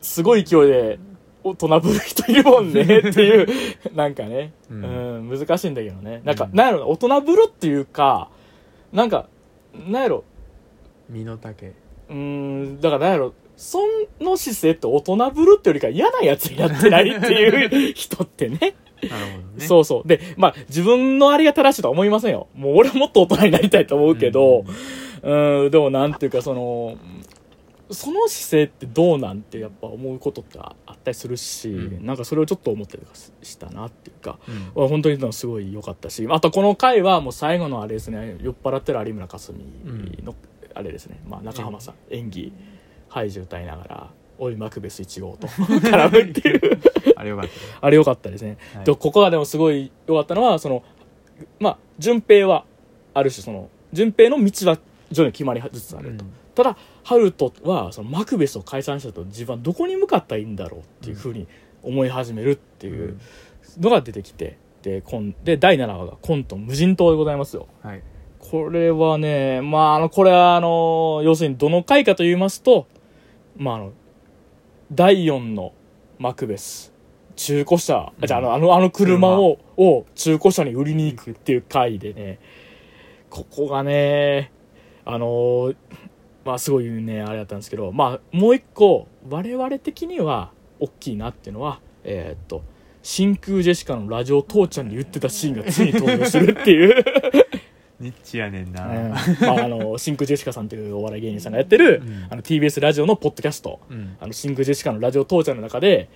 すごい勢いで大人ぶる人いるもんねっていう なんかね、ううんん、難しいんだけどね。なんか、うんなんやろな大人ぶるっていうかなんかなんやろ。身の丈。うーんだからなんやろその姿勢って大人ぶるってよりか嫌なやつやってないっていう人ってね ね。そうそう。でまあ自分のありが正しいとは思いませんよ。もう俺はもっと大人になりたいと思うけど、うん、でもなんていうかそのその姿勢ってどうなんてやっぱ思うことってあったりするし、うん。なんかそれをちょっと思ったりしたなっていうか、うん。本当にすごい良かったしあとこの回はもう最後のあれですね酔っ払ってる有村架純の、あれですね、まあ、中浜さん演技ハイジ歌いながら「おいマクベス1号」と絡むっていう。あれよかったね。あれ良かったですね、はい。でここがでもすごい良かったのはそのまあ順平はある種その順平の道は徐々に決まりつつあると、ただハルトはそのマクベスを解散したと自分はどこに向かったらいいんだろうっていうふうに思い始めるってうん。いうのが出てきてでコンで第7話がコント無人島でございますよ。はい。これはねまああのこれはあの要するにどの回かと言いますとまああの第4のマクベス。中古車、あじゃああのあのあの車をを中古車に売りに行くっていう回でね。ここがねあのまあすごいねあれだったんですけどまあもう一個我々的には大きいなっていうのはえーっと真空ジェシカのラジオ父ちゃんに言ってたシーンがついに登場するっていうニッチやねんな。うんまあ、あの真空ジェシカさんというお笑い芸人さんがやってる、うん。あの TBS ラジオのポッドキャスト。うん。あの真空ジェシカのラジオ父ちゃんの中で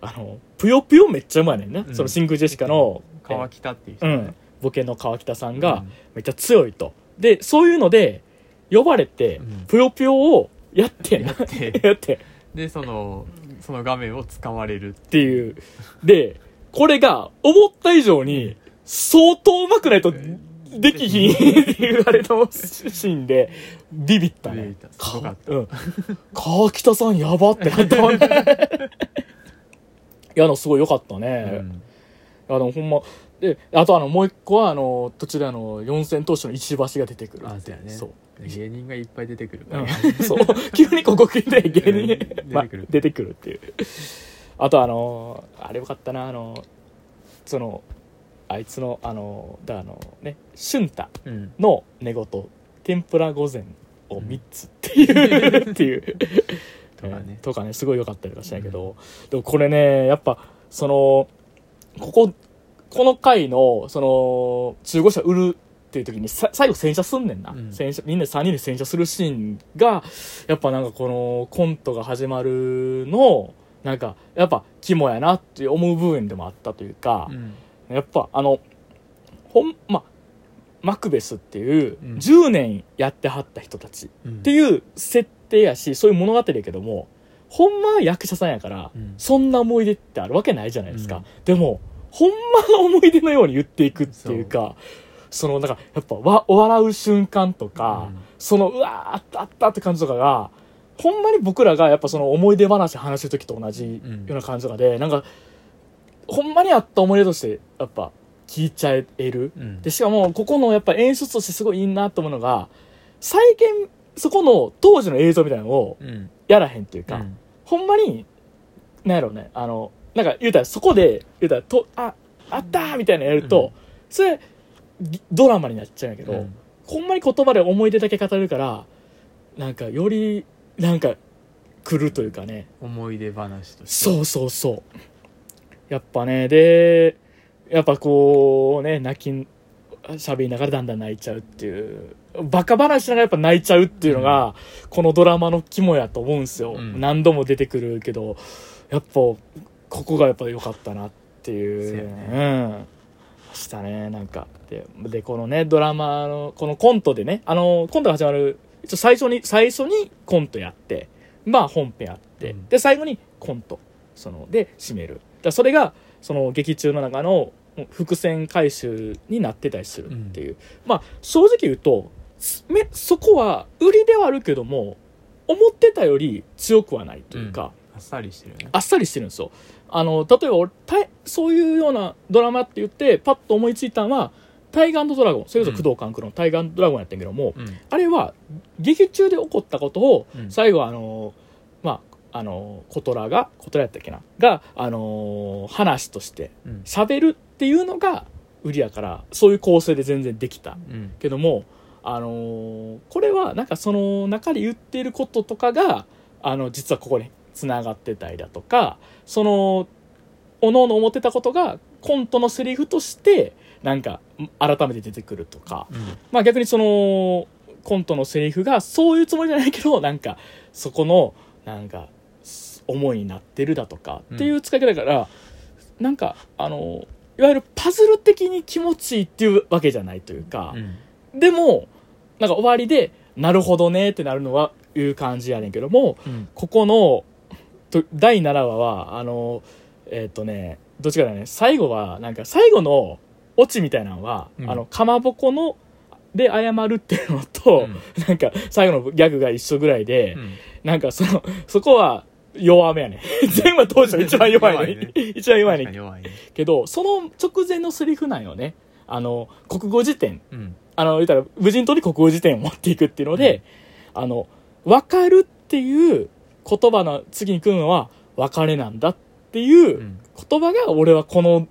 あのぷよぷよめっちゃうまいねんね、うん。その真空ジェシカの川北っていう人ね。うん。ボケの川北さんがうん。めっちゃ強いと。でそういうので呼ばれて、うん。ぷよぷよをやってんやって。やって。っでそのその画面を掴まれるていう。でこれが思った以上に相当うまくないとできひんっていうあれのシーンでビビったね。ビビった。すごかった。うん、川北さんやばってなった。もんねいやあのすごい良かったね、うん。あのほんま。であとあのもう一個はあの途中であの四千頭身の石橋が出てくるあそうやね。そう。芸人がいっぱい出てくるかうん。らそう。急にここ来て芸人、うん。まあ出てくる。出てくるっていう。あとあのあれよかったなあのそのあいつのあのだあのね俊太うん。の寝言天ぷら御膳を3つっていう、っていう。とかね。とかねすごい良かったりとかしたんやけど、でもこれねやっぱそのこここの回のその中古車売るっていう時にさ最後洗車すんねんな、うん。洗車みんな3人で洗車するシーンがやっぱなんかこのコントが始まるのなんかやっぱ肝やなって思う部分でもあったというか、うんやっぱあのほんまマクベスっていううん。10年やってはった人たちうん。っていう設定やしそういう物語やけどもほんまは役者さんやから、うん。そんな思い出ってあるわけないじゃないですか、うん。でもほんまの思い出のように言っていくっていうかそのなんかやっぱわ笑う瞬間とか、うん。そのうわーあったあったって感じとかがほんまに僕らがやっぱその思い出話話してる時と同じような感じとかで、なんかほんまにあった思い出としてやっぱ聞いちゃえる。うん。でしかもここのやっぱ演出としてすごいいいなと思うのが再現そこの当時の映像みたいなのをうん。やらへんっていうか、うん。ほんまになんやろうねあのなんか言うたらそこで言うたらとああったーみたいなのやると、うん。それぎドラマになっちゃうんやけど、うん。ほんまに言葉で思い出だけ語るからなんかよりなんか来るというかね。思い出話として。そうそうそうやっぱねでやっぱこうね泣き喋りながらだんだん泣いちゃうっていうバカ話しながらやっぱ泣いちゃうっていうのが、このドラマの肝やと思うんですよ、うん。何度も出てくるけどやっぱここがやっぱ良かったなっていう。そうやうん。したねなんか。ででこのねドラマのこのコントでねあのコントが始まる一応最初に最初にコントやってまあ本編やって、うん。で最後にコントそので締めるだそれがその劇中の中の伏線回収になってたりするっていう、まあ正直言うとそこは売りではあるけども思ってたより強くはないというか、あっさりしてるよね。あっさりしてるんですよ。あの例えば俺たいそういうようなドラマって言ってパッと思いついたのは「タイガードラゴン」それこそ工藤官九郎の「タイガードラゴン」やったんやけども、うん。あれは劇中で起こったことをうん。最後あのまああのコトラがコトラやったっけな？があの話としてうん。喋るっていうのが売りやからそういう構成で全然できたうん。けどもあのーこれはなんかその中で言っていることとかがあの実はここにつながってたりだとかそのおのおの思ってたことがコントのセリフとしてなんか改めて出てくるとか、うん。まあ逆にそのコントのセリフがそういうつもりじゃないけどなんかそこのなんかす思いになってるだとかっていう使い方だから、なんかあのいわゆるパズル的に気持ちいいっていうわけじゃないというか、うん。でもなんか終わりでなるほどねってなるのはいう感じやねんけどもうん。ここのと第7話はあのえっ、とねどっちかだね。最後はなんか最後のオチみたいなのは、うん。あのかまぼこので謝るっていうのと、うん。なんか最後のギャグが一緒ぐらいで、うん。なんかそのそこは弱めやね 全部当初一番弱いね一番弱いね弱いね。けどその直前のセリフなんよね。あの国語辞典。うん。あの言ったら無人島に国語辞典を持っていくっていうので、あの分かるっていう言葉の次に来るのは別れなんだっていううん。言葉が俺はこの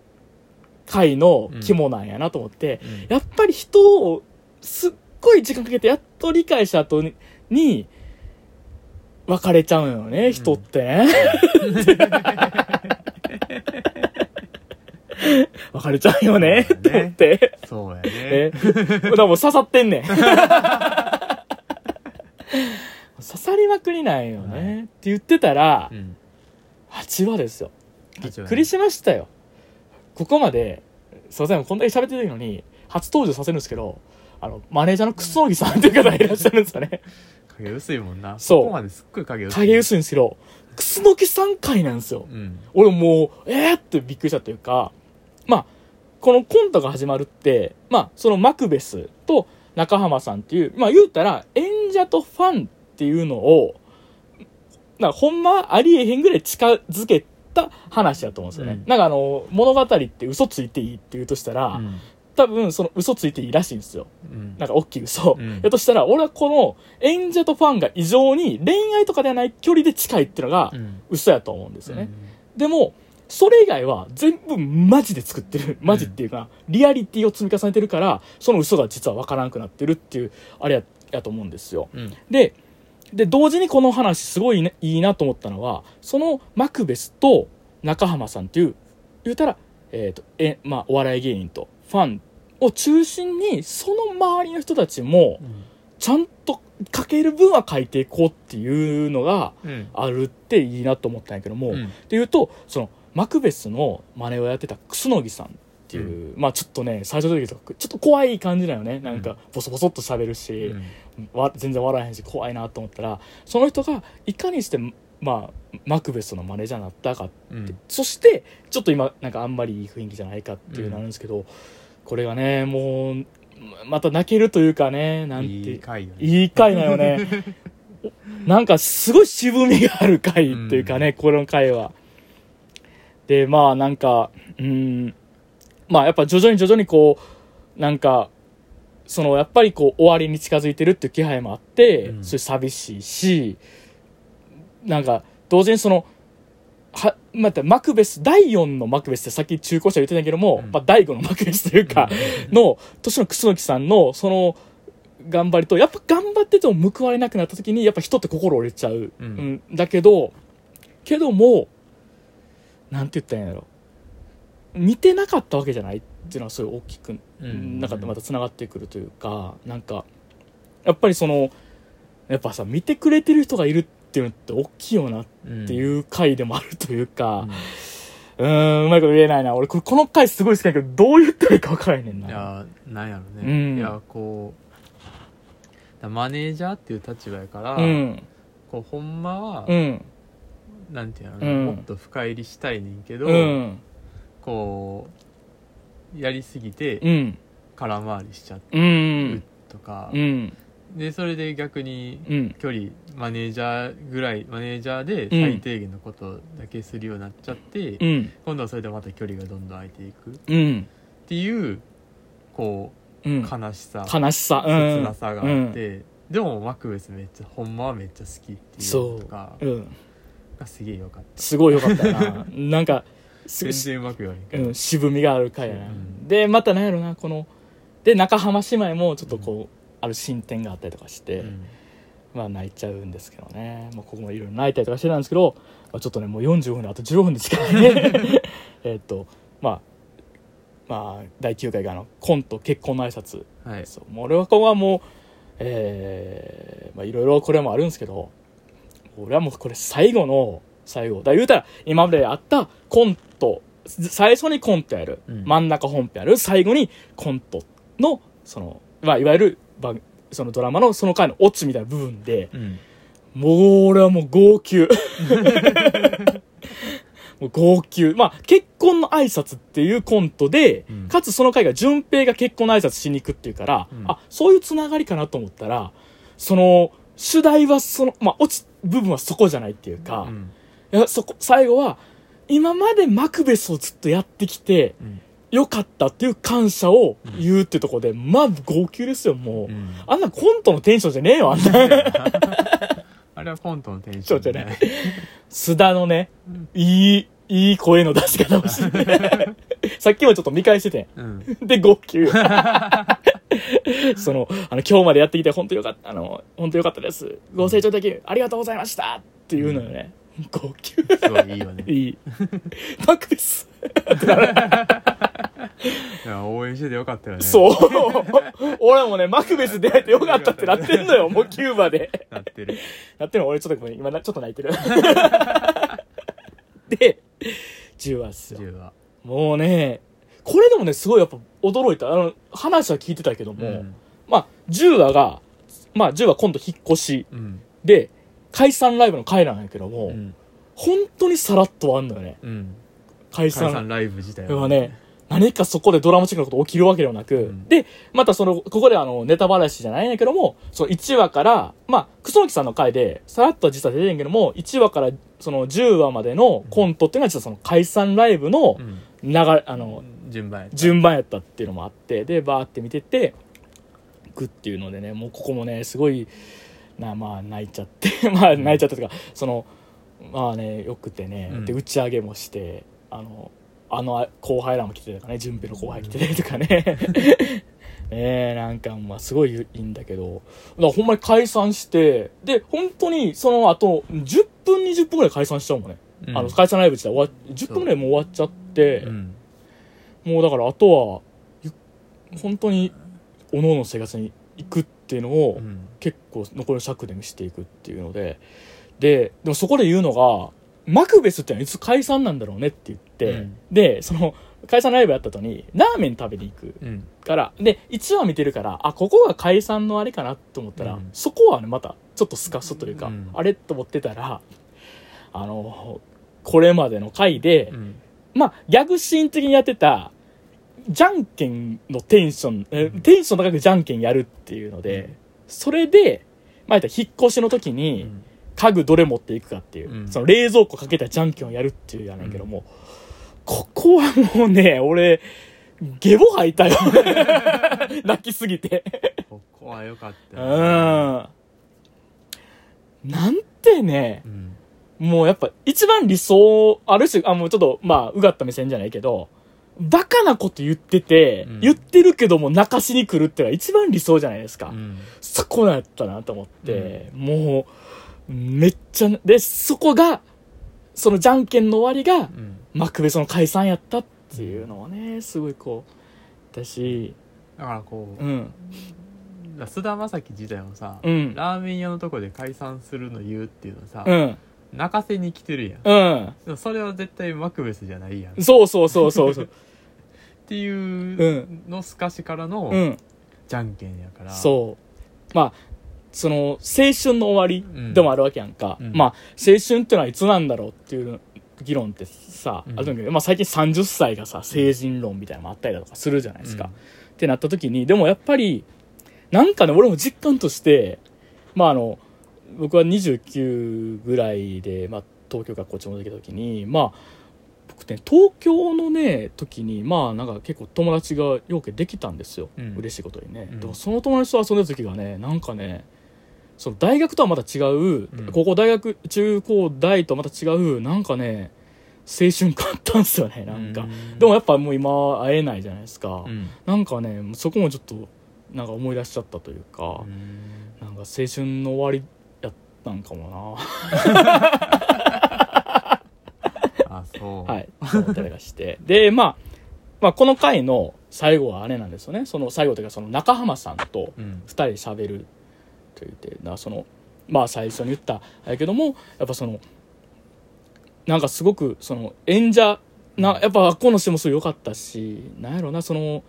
回の肝なんやなと思って、うん。やっぱり人をすっごい時間かけてやっと理解した後にに別れちゃうのよね、人ってね。別れちゃうよね、そうだねと思って。そうやえねだからもう刺さってんねん。刺さりまくりなんよね。はいって言ってたらう、ん8話ですよ。びっ8話ねくりしましたよ。ここまで、すいません、こんだけ喋ってるのに、初登場させるんですけど、あの、マネージャーの楠木さんっていう方がいらっしゃるんですよね。影薄いもんな。そう。ここまですっごい影薄い。影薄いんですけど、楠木さん回なんですよ。うん。俺もう、えー、ってびっくりしたというか、まあ、このコントが始まるって、まあ、そのマクベスと中浜さんっていう、まあ言うたら演者とファンっていうのを、なんかほんまはありえへんぐらい近づけた話だと思うんですよね。うん。なんかあの、物語って嘘ついていいって言うとしたら、うん多分その嘘ついていいらしいんですよ。うんなんか大きい嘘。うんやとしたら、俺はこの演者とファンが異常に恋愛とかではない距離で近いっていうのがうん嘘やと思うんですよね。でも、それ以外は全部マジで作ってる。マジっていうか、リアリティを積み重ねてるから、その嘘が実は分からなくなってるっていう、あれややと思うんですよ。うんで、で、同時にこの話すごい、ね、いいなと思ったのは、そのマクベスと中浜さんっていう、言うたら、えっ、と、え、まあ、お笑い芸人とファンを中心に、その周りの人たちも、うん。ちゃんと書ける分は書いていこうっていうのがうん。あるっていいなと思ったんやけども、うん。っていうとそのマクベスの真似をやってた楠木さんっていう、まあちょっとね最初の時とかちょっと怖い感じだよね。なんかボソボソっと喋るし、わ全然笑えへんし怖いなと思ったらその人がいかにしてまあマクベスのマネージャーになったかうん。そしてちょっと今なんかあんまりいい雰囲気じゃないかっていうのあるんですけど、これがねもうまた泣けるというかねなんて。いい回よね。いい回だよね。なんかすごい渋みがある回っていうかね、この回は。で、まあなんか、うん、まあやっぱ徐々に徐々にこう、なんか、そのやっぱりこう終わりに近づいてるっていう気配もあって、うん。それ寂しいし、なんか同時にその、は、またマクベス、第4のマクベスってさっき中古車言ってたけども、うん。まあ第5のマクベスというか、の年の楠木さんのその頑張りとやっぱ頑張ってても報われなくなった時にやっぱ人って心折れちゃう、ううん。んだけどけどもなんて言ったらいいんやろ。見てなかったわけじゃない？っていうのはすごい大きく、うんなんかまたつながってくるというかなんかやっぱりそのやっぱさ見てくれてる人がいるっていうのって大きいよなっていう回でもあるというか、うーん、うまいこと言えないな。俺、この回すごい好きだけど、どう言ったらいいか分からへんねんな。いやなんやろね、うんいやこうだマネージャーっていう立場やから、うん。こうほんまは、うん。なんていうの、うんもっと深入りしたいねんけど、うん。こうやりすぎてうん。空回りしちゃううん。とかう、ん。でそれで逆にうん。距離マネージャーぐらいマネージャーで最低限のことだけするようになっちゃって、うん。今度はそれでまた距離がどんどん空いていくっうん。ていうこうん。う悲しさ、悲しさ。うん。切なさがあって、でもマクベスめっちゃほんまはめっちゃ好きっていうのとかうん。がすげえよかったすごいよかったよな。なんか、す全然うまく言わへんけど、うん、渋みがある回やな。うんで、またなんやろな、この、で、中浜姉妹もちょっとこう、ある進展があったりとかして、うんまあ泣いちゃうんですけどね。まあここもいろいろ泣いたりとかしてたんですけど、まあ、ちょっとね、もう45分であと15分でしかないね。えっと、まあ、まあ、第9回があの、コント結婚の挨拶。はいそう。もう俺はここはもう、えー、まあいろいろこれもあるんですけど、俺はもうこれ最後の、最後。だ言うたら、今まであったコント、最初にコントやる、うん真ん中本編やる、最後にコントの、その、まあいわゆる、番そのドラマのその回のオチみたいな部分で、うん。もう俺はもう号泣。もう号泣。まあ、結婚の挨拶っていうコントで、うん。かつその回が順平が結婚の挨拶しに行くっていうから、うん。あ、そういうつながりかなと思ったら、その、主題はその、まあ、落ち、部分はそこじゃないっていうか、うん。いや、そこ、最後は、今までマクベスをずっとやってきて、うんよかったっていう感謝を言うってとこで、まあ、号泣ですよ、もう。うんあんなコントのテンションじゃねえよ、あんな。あれはコントのテンションそうじゃない須田のね、いい、いい声の出し方をして、さっきもちょっと見返しててうんん。で、号泣。その、あの、今日までやってきて本当よかった、あの、本当よかったです。ご清聴的ありがとうございましたっていうのよね。号泣。すごいいいよねいい。マクベス。いや応援しててよかったよねそう。俺もね、マクベス出会えてよかったってなってんのよ、もうキューバで。なってるなってるの俺ちょっとごめん、今なちょっと泣いてる。で、10話っすよ。10はもうね、これでもね、すごいやっぱ驚いた。あの、話は聞いてたけども、うんまあ、10話が、まあ、10話今度引っ越しうんで、解散ライブの回なんやけども、うん本当にさらっと終わんのよね。うん解散解散ライブ自体はね、何かそこでドラマチックなこと起きるわけではなく、ん。で、またその、ここであの、ネタバラシじゃないんやけども、その1話から、まあ、楠木さんの回で、さらっとは実は出てんけども、1話からその10話までのコントっていうのは実はその解散ライブのうん。流れ、あの、順番やった。順番やったっていうのもあって、で、バーって見てて、グっていうのでね、もうここもね、すごい、な、まあ、泣いちゃって、まあ、泣いちゃったというか、その、まあね、よくてね、うん。で、打ち上げもして、あの、あの後輩らも来てたとかね、順平の後輩来てたりとかね。ねえ、なんか、まあ、すごいいいんだけど、だからほんまに解散して、で、本当にその後、10分、20分ぐらい解散しちゃうもんね。うん。あの、解散ライブ自体終わっ、10分ぐらいもう終わっちゃって、うん。もうだからあとはゆ本当に各々の生活に行くっていうのをうん。結構残りの尺で見せていくっていうので。ででもそこで言うのがマクベスってのはいつ解散なんだろうねって言って、うん。でその解散ライブやった後にラーメン食べに行くうん。からで1話見てるからあここが解散のあれかなと思ったら、うん。そこはねまたちょっとスカスというか、うん。あれと思ってたらあのこれまでの回で、うん。まあ、ギャグシーン的にやってた、じゃんけんのテンション、えうん。テンション高くじゃんけんやるっていうので、それで、まあ、言ったら引っ越しの時うに、ん家具どれ持っていくかっていう、うんその冷蔵庫かけたじゃんけんをやるっていうやねんけども、ここはもうね、俺、ゲボ吐いたよ。泣きすぎて。ここは良かっうたよん。なんてねう、んもうやっぱ一番理想、ある種、あ、もうちょっと、まあ、うがった目線じゃないけど、バカなこと言ってて、うん言ってるけども泣かしに来るっていうのが一番理想じゃないですか。うんそこだったなと思って、もう、めっちゃ、で、そこが、そのじゃんけんの終わりが、うん。マクベスの解散やったっっていうのはねすごいこうだし。だからこう、うん。菅田将暉自体もさ、うん。ラーメン屋のとこで解散するの言うっていうのはさ、うん。泣かせに来てるやん。うん。それは絶対マクベスじゃないやん。っそうそうそうそうそう。ていうの透かしからのうん。じゃんけんやから、そう。まあその青春の終わりうん。でもあるわけやんか、うん。まあ青春っていうのはいつなんだろうっていう議論ってさ、うん。あるんだけど、まあ、最近30歳がさ成人論みたいなのもあったりだとかするじゃないですか、ってなった時にでもやっぱりなんかね俺も実感としてまああの僕は29ぐらいで、まあ、東京学校長できた時にまあ僕ね東京のね時にまあなんか結構友達がようけできたんですよ、うん。嬉しいことにね、うん。でもその友達と遊んでた時がねなんかねその大学とはまた違う、うん。高校大学中高大とまた違うなんかね青春感あったんですよねなんか、うん。でもやっぱもう今会えないじゃないですか、うん。なんかねそこもちょっとなんか思い出しちゃったというか、うん。なんか青春の終わりやったんかも あそう。なはい。思ったりがして。で、まあ、まあこの回の最後はあれなんですよね。その最後というかその中浜さんとうん。2人で喋ると言ってだからそのまあ最初に言ったやけどもやっぱそのなんかすごくその演者なやっぱこの人もすごい良かったしなんやろなその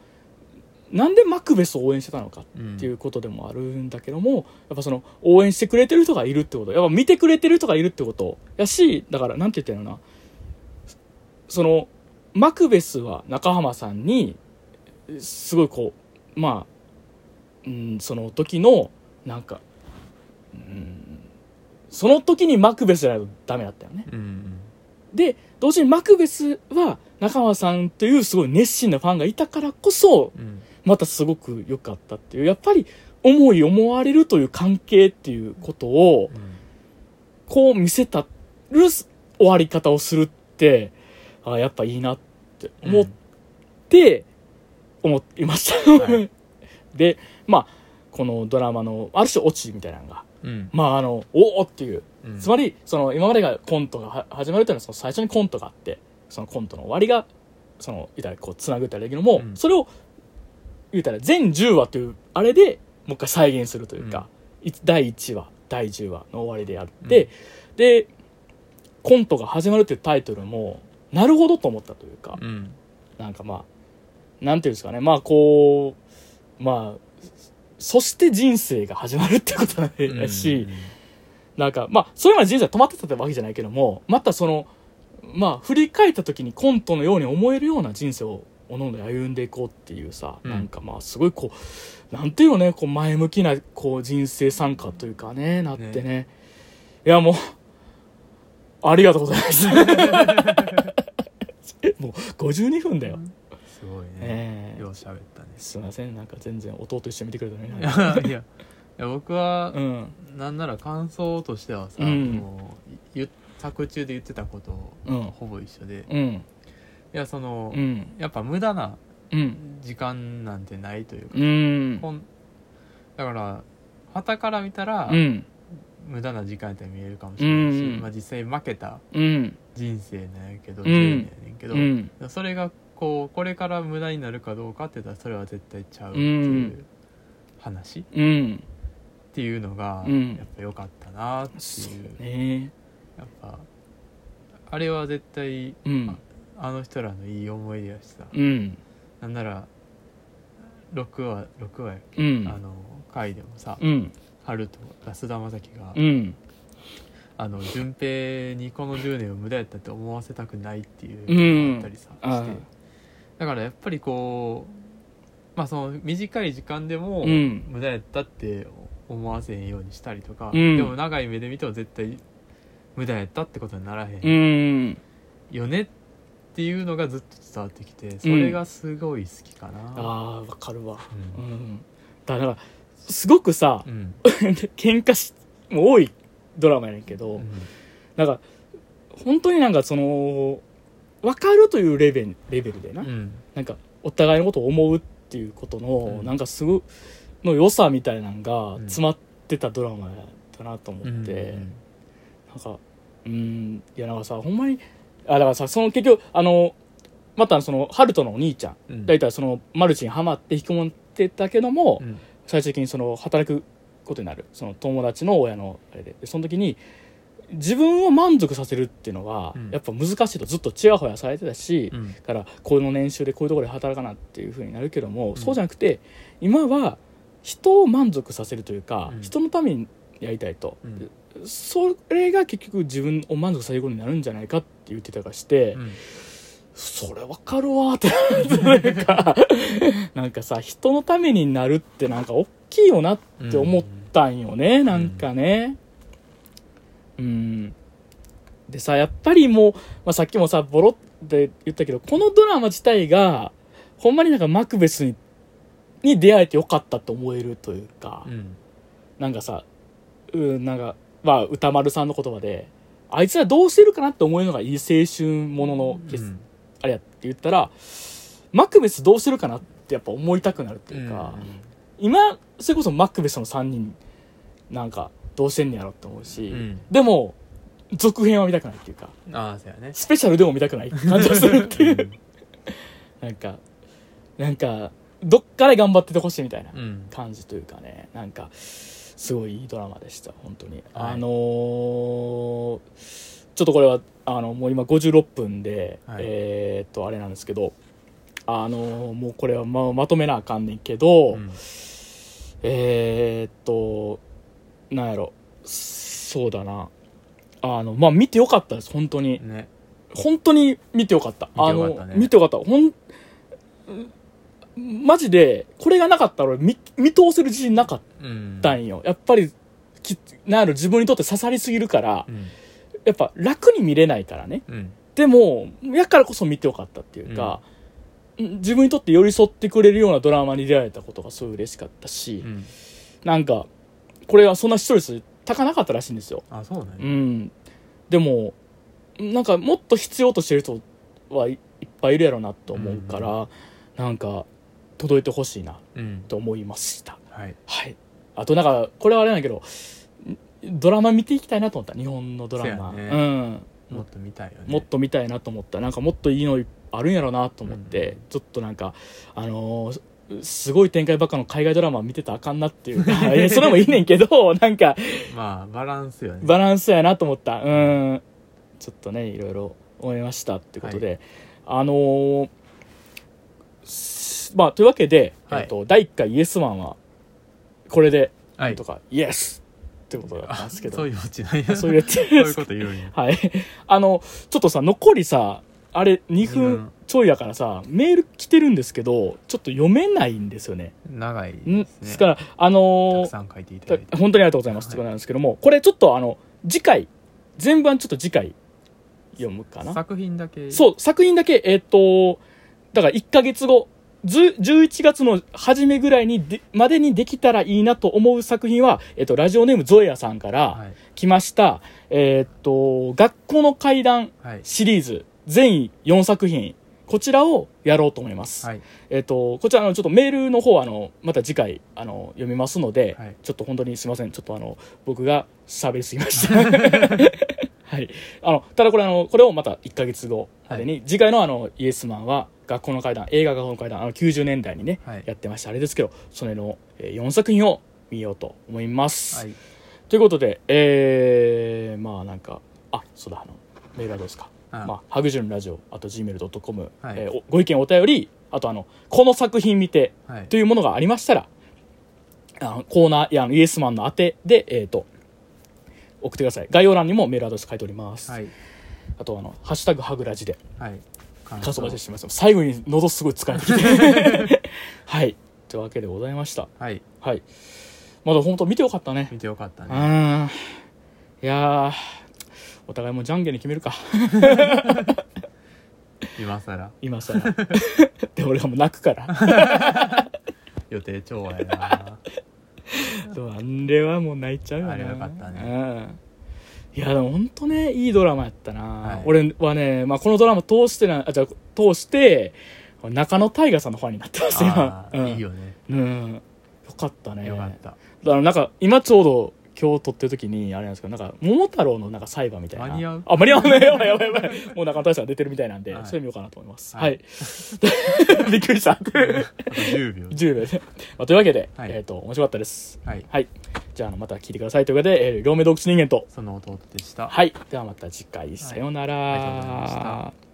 なんでマクベスを応援してたのかうんっていうことでもあるんだけどもやっぱその応援してくれてる人がいるってこと。やっぱ見てくれてる人がいるってことやしだからなんて言ったらいいのかな。そのマクベスは中浜さんにすごいこうまあ、うん、その時のなんか、うん、その時にマクベスじゃないとダメだったよね。うんで同時にマクベスは中浜さんというすごい熱心なファンがいたからこそうん。またすごく良かったっていうやっぱり思い思われるという関係っていうことをうん。こう見せたる終わり方をするってあやっぱいいなって思って思いました、はい。でまあこのドラマのある種オチみたいなのがうん。まああのおおっていう。うん。つまりその今までがコントがは始まるというのはその最初にコントがあってそのコントの終わりがその言ったらこうつなぐってだけども、うん。それを言うたら全10話というあれでもう一回再現するというか、い第1話第10話の終わりであって、でコントが始まるというタイトルもなるほどと思ったというか、うん。なんかまあなんていうんですかね。まあこうまあそして人生が始まるってことだし、なんか、まあ、そういうのは人生は止まってたってわけじゃないけども、またその、まあ、振り返った時にコントのように思えるような人生を、おのおの歩んでいこうっていうさ、うんなんかまあ、すごいこう、なんていうのね、こう、前向きな、こう、人生参加というかね、なってね。いや、もう、ありがとうございます。もう、52分だよ。すごいねええよう喋ったねすいません、なんか全然弟一緒に見てくれたのに いやいやいや僕はうん。なんなら感想としてはさ、うんもう作中で言ってたことうんほぼ一緒で、いうん。やその、うん。やっぱ無駄なうん。時間なんてないというか、うん。だから旗から見たら、うん。無駄な時間って見えるかもしれないし、うんまあ、実際負けたうん。人生なんやけど、うん10年やねんけど、うん。それがこうこれから無駄になるかどうかって言ったらそれは絶対ちゃうっていう話、っうん。ていうのがうんやっぱ良かったなっていう、ねやっぱあれは絶対うん。あの人らのいい思い出やしさ、うん。なんなら6話6話や、うん。あの回でもさ、うん。春と菅田将暉が、うん。あの順平にこの10年を無駄やったって思わせたくないっていううんのがあったりさ、あしてだからやっぱりこうまあその短い時間でもうん。無駄やったって思わせへんようにしたりとか、うん。でも長い目で見ても絶対無駄やったってことにならへんうん。よねっていうのがずっと伝わってきてそれがすごい好きかな、ああ、わかるわ。ううん。ん。だから、すごくさう、ん。喧嘩し、も多いドラマやねんけど、なんか、本当になんかその、わかるというレベル、レベルでな。う、ん。なんか、お互いのことを思うっていうことの、うん。なんかすごの良さみたいなのがうん。詰まってたドラマやったなと思って、うんなんか、うん、いやなんかさ、ほんまに、あ、だからさ、その結局、あの、またそのハルトのお兄ちゃん。うん。大体そのマルチにはまって引きこもってたけども、うん。最終的にその働くことになる。その友達の親のあれで。でその時に自分を満足させるっていうのはうん。やっぱ難しいと。ずっとちやほやされてたし、うん。だからこの年収でこういうところで働かなっていうふうになるけども、ん。そうじゃなくて今は人を満足させるというか、うん。人のためにやりたいと、うん。それが結局自分を満足させることになるんじゃないかって言ってたりして、うん。それわかるわーってなんかなんかさ人のためになるってなんか大きいよなって思ったんよね、なんかねうん。でさやっぱりもう、まあ、さっきもさボロって言ったけどこのドラマ自体がほんまになんかマクベスにに出会えてよかったと思えるというか、うん。なんかさうんなんかまあ歌丸さんの言葉であいつらどうしてるかなって思えるのがいい青春ものの傑うん。あれやって言ったらマクベスどうしてるかなってやっぱ思いたくなるっていうか、今それこそマクベスの3人なんかどうしてんねやろって思うし、うん。でも続編は見たくないっていうかああそうやね。スペシャルでも見たくない感じがするっていう。うん。なんかなんかどっから頑張っててほしいみたいなうん。感じというかね。なんかすごいいいドラマでした本当に、はい。あのーちょっとこれはあのもう今56分で、はい。えーっとあれなんですけどあのーもうこれはままとめなあかんねんけど、うん。えーっとなんやろ。そうだな。あのまあ見てよかったです本当に。ね。本当に見てよかった。見てよかったね。あの見てよかった。ほんマジでこれがなかったら俺見見通せる自信なかっうんたん。よ、やっぱりきなんやろ自分にとって刺さりすぎるからうん。やっぱ楽に見れないからね。うん。でもやからこそ見てよかったっていうか、自分にとって寄り添ってくれるようなドラマに出会えたことがすごい嬉しかったし、うん。なんかこれはそんな視聴率高なかったらしいんですよ。あそうだうねん。でもなんかもっと必要としてる人はいいっぱいいるやろなと思うから、なんか届いてほしいなうん。と思いました。はい。はい。あとなんかこれはあれなんやけどんドラマ見ていきたいなと思った。日本のドラマ、ね。うん。もっと見たいよね。もっと見たいなと思った。なんかもっといいのあるんやろなと思って、うん。ちょっとなんかあのーすごい展開ばっかの海外ドラマ見てたらあかんなっていう。かそれもいいねんけど なんかまあバランスよね。バランスやなと思った。うん。ちょっとねいろいろ思いましたってことで、あのーすまあというわけで、はい。えっと第1回イエスマンはこれではない。んとか、イエスってことだったんあですけど。そういうオチなんや。そういうこと言うんや。はい。あの、ちょっとさ、残りさ、あれ2二分分ちょいやからさ、メール来てるんですけど、ちょっと読めないんですよね。長いん。でですねから、あのたーくさん書いていただいて。本当にありがとうございます。ってことなんですけども、これちょっとあの、次回、全版ちょっと次回読むかな？作品だけ。そう、作品だけ、えっ、と、だから1ヶ月後、ず11月の初めぐらいにで、までにできたらいいなと思う作品は、えっ、と、ラジオネームゾエアさんからはい。来ました、えっ、と、学校の階段はい。シリーズ全4作品こちらをやろうと思います、はい。えっ、とこちらあのちょっとメールの方あのまた次回あの読みますので、はい。ちょっと本当にすいません。ちょっとあの僕が喋りすぎました。はい。あのただこれあのこれをまた1か月後までに、次回のあのイエスマンは学校の階段映画学校の階段あの90年代にね、はい。やってました。あれですけどそれの4作品を見ようと思います、はい。ということでえー、まあなんかあそうだあのメールアドレスか。あまあ、ハグジュンラジオあと gmail.com、はい。えーおご意見お便りあとあのこの作品見てはい。というものがありましたらあのコーナーいやイエスマンの宛てで、えー、と送ってください。概要欄にもメールアドレス書いております、はい。あとあの「ハッシュタグハグラジ」ではい。感感想してます。最後に喉すごい疲れてきて。はい。というわけでございました。はい。はい。まだ本当見てよかったね。見てよかったうねん。いやーお互いもうじゃんけんに決めるか。今更？今さら で俺がもう泣くから。予定調和やな。そうあれはもう泣いちゃうよねあれはよかったね。うん。いやでも本当ねいいドラマやったな、はい。俺はね、まあ、このドラマ通してなあじゃあ通して中野大河さんのファンになってます今。うん、いいよね。うん。よかったね。よかった。だからなんか今ちょうど今日撮ってる時にあれなんですけどなんか桃太郎のなんか裁判みたいな。間に合う？あ間に合うねやばいやばいやばい。もう中野大さん出てるみたいなんで、はい。それ見ようかなと思います。は、はい。い びっくりした。あと10秒。10秒で、まあ、というわけで、はい。えっ、と面白かったです。はい。はい。じゃあまた聞いてくださいというわけで、えー両目洞窟人間とその弟でした。はい。ではまた次回。さようなら、ありがとうございました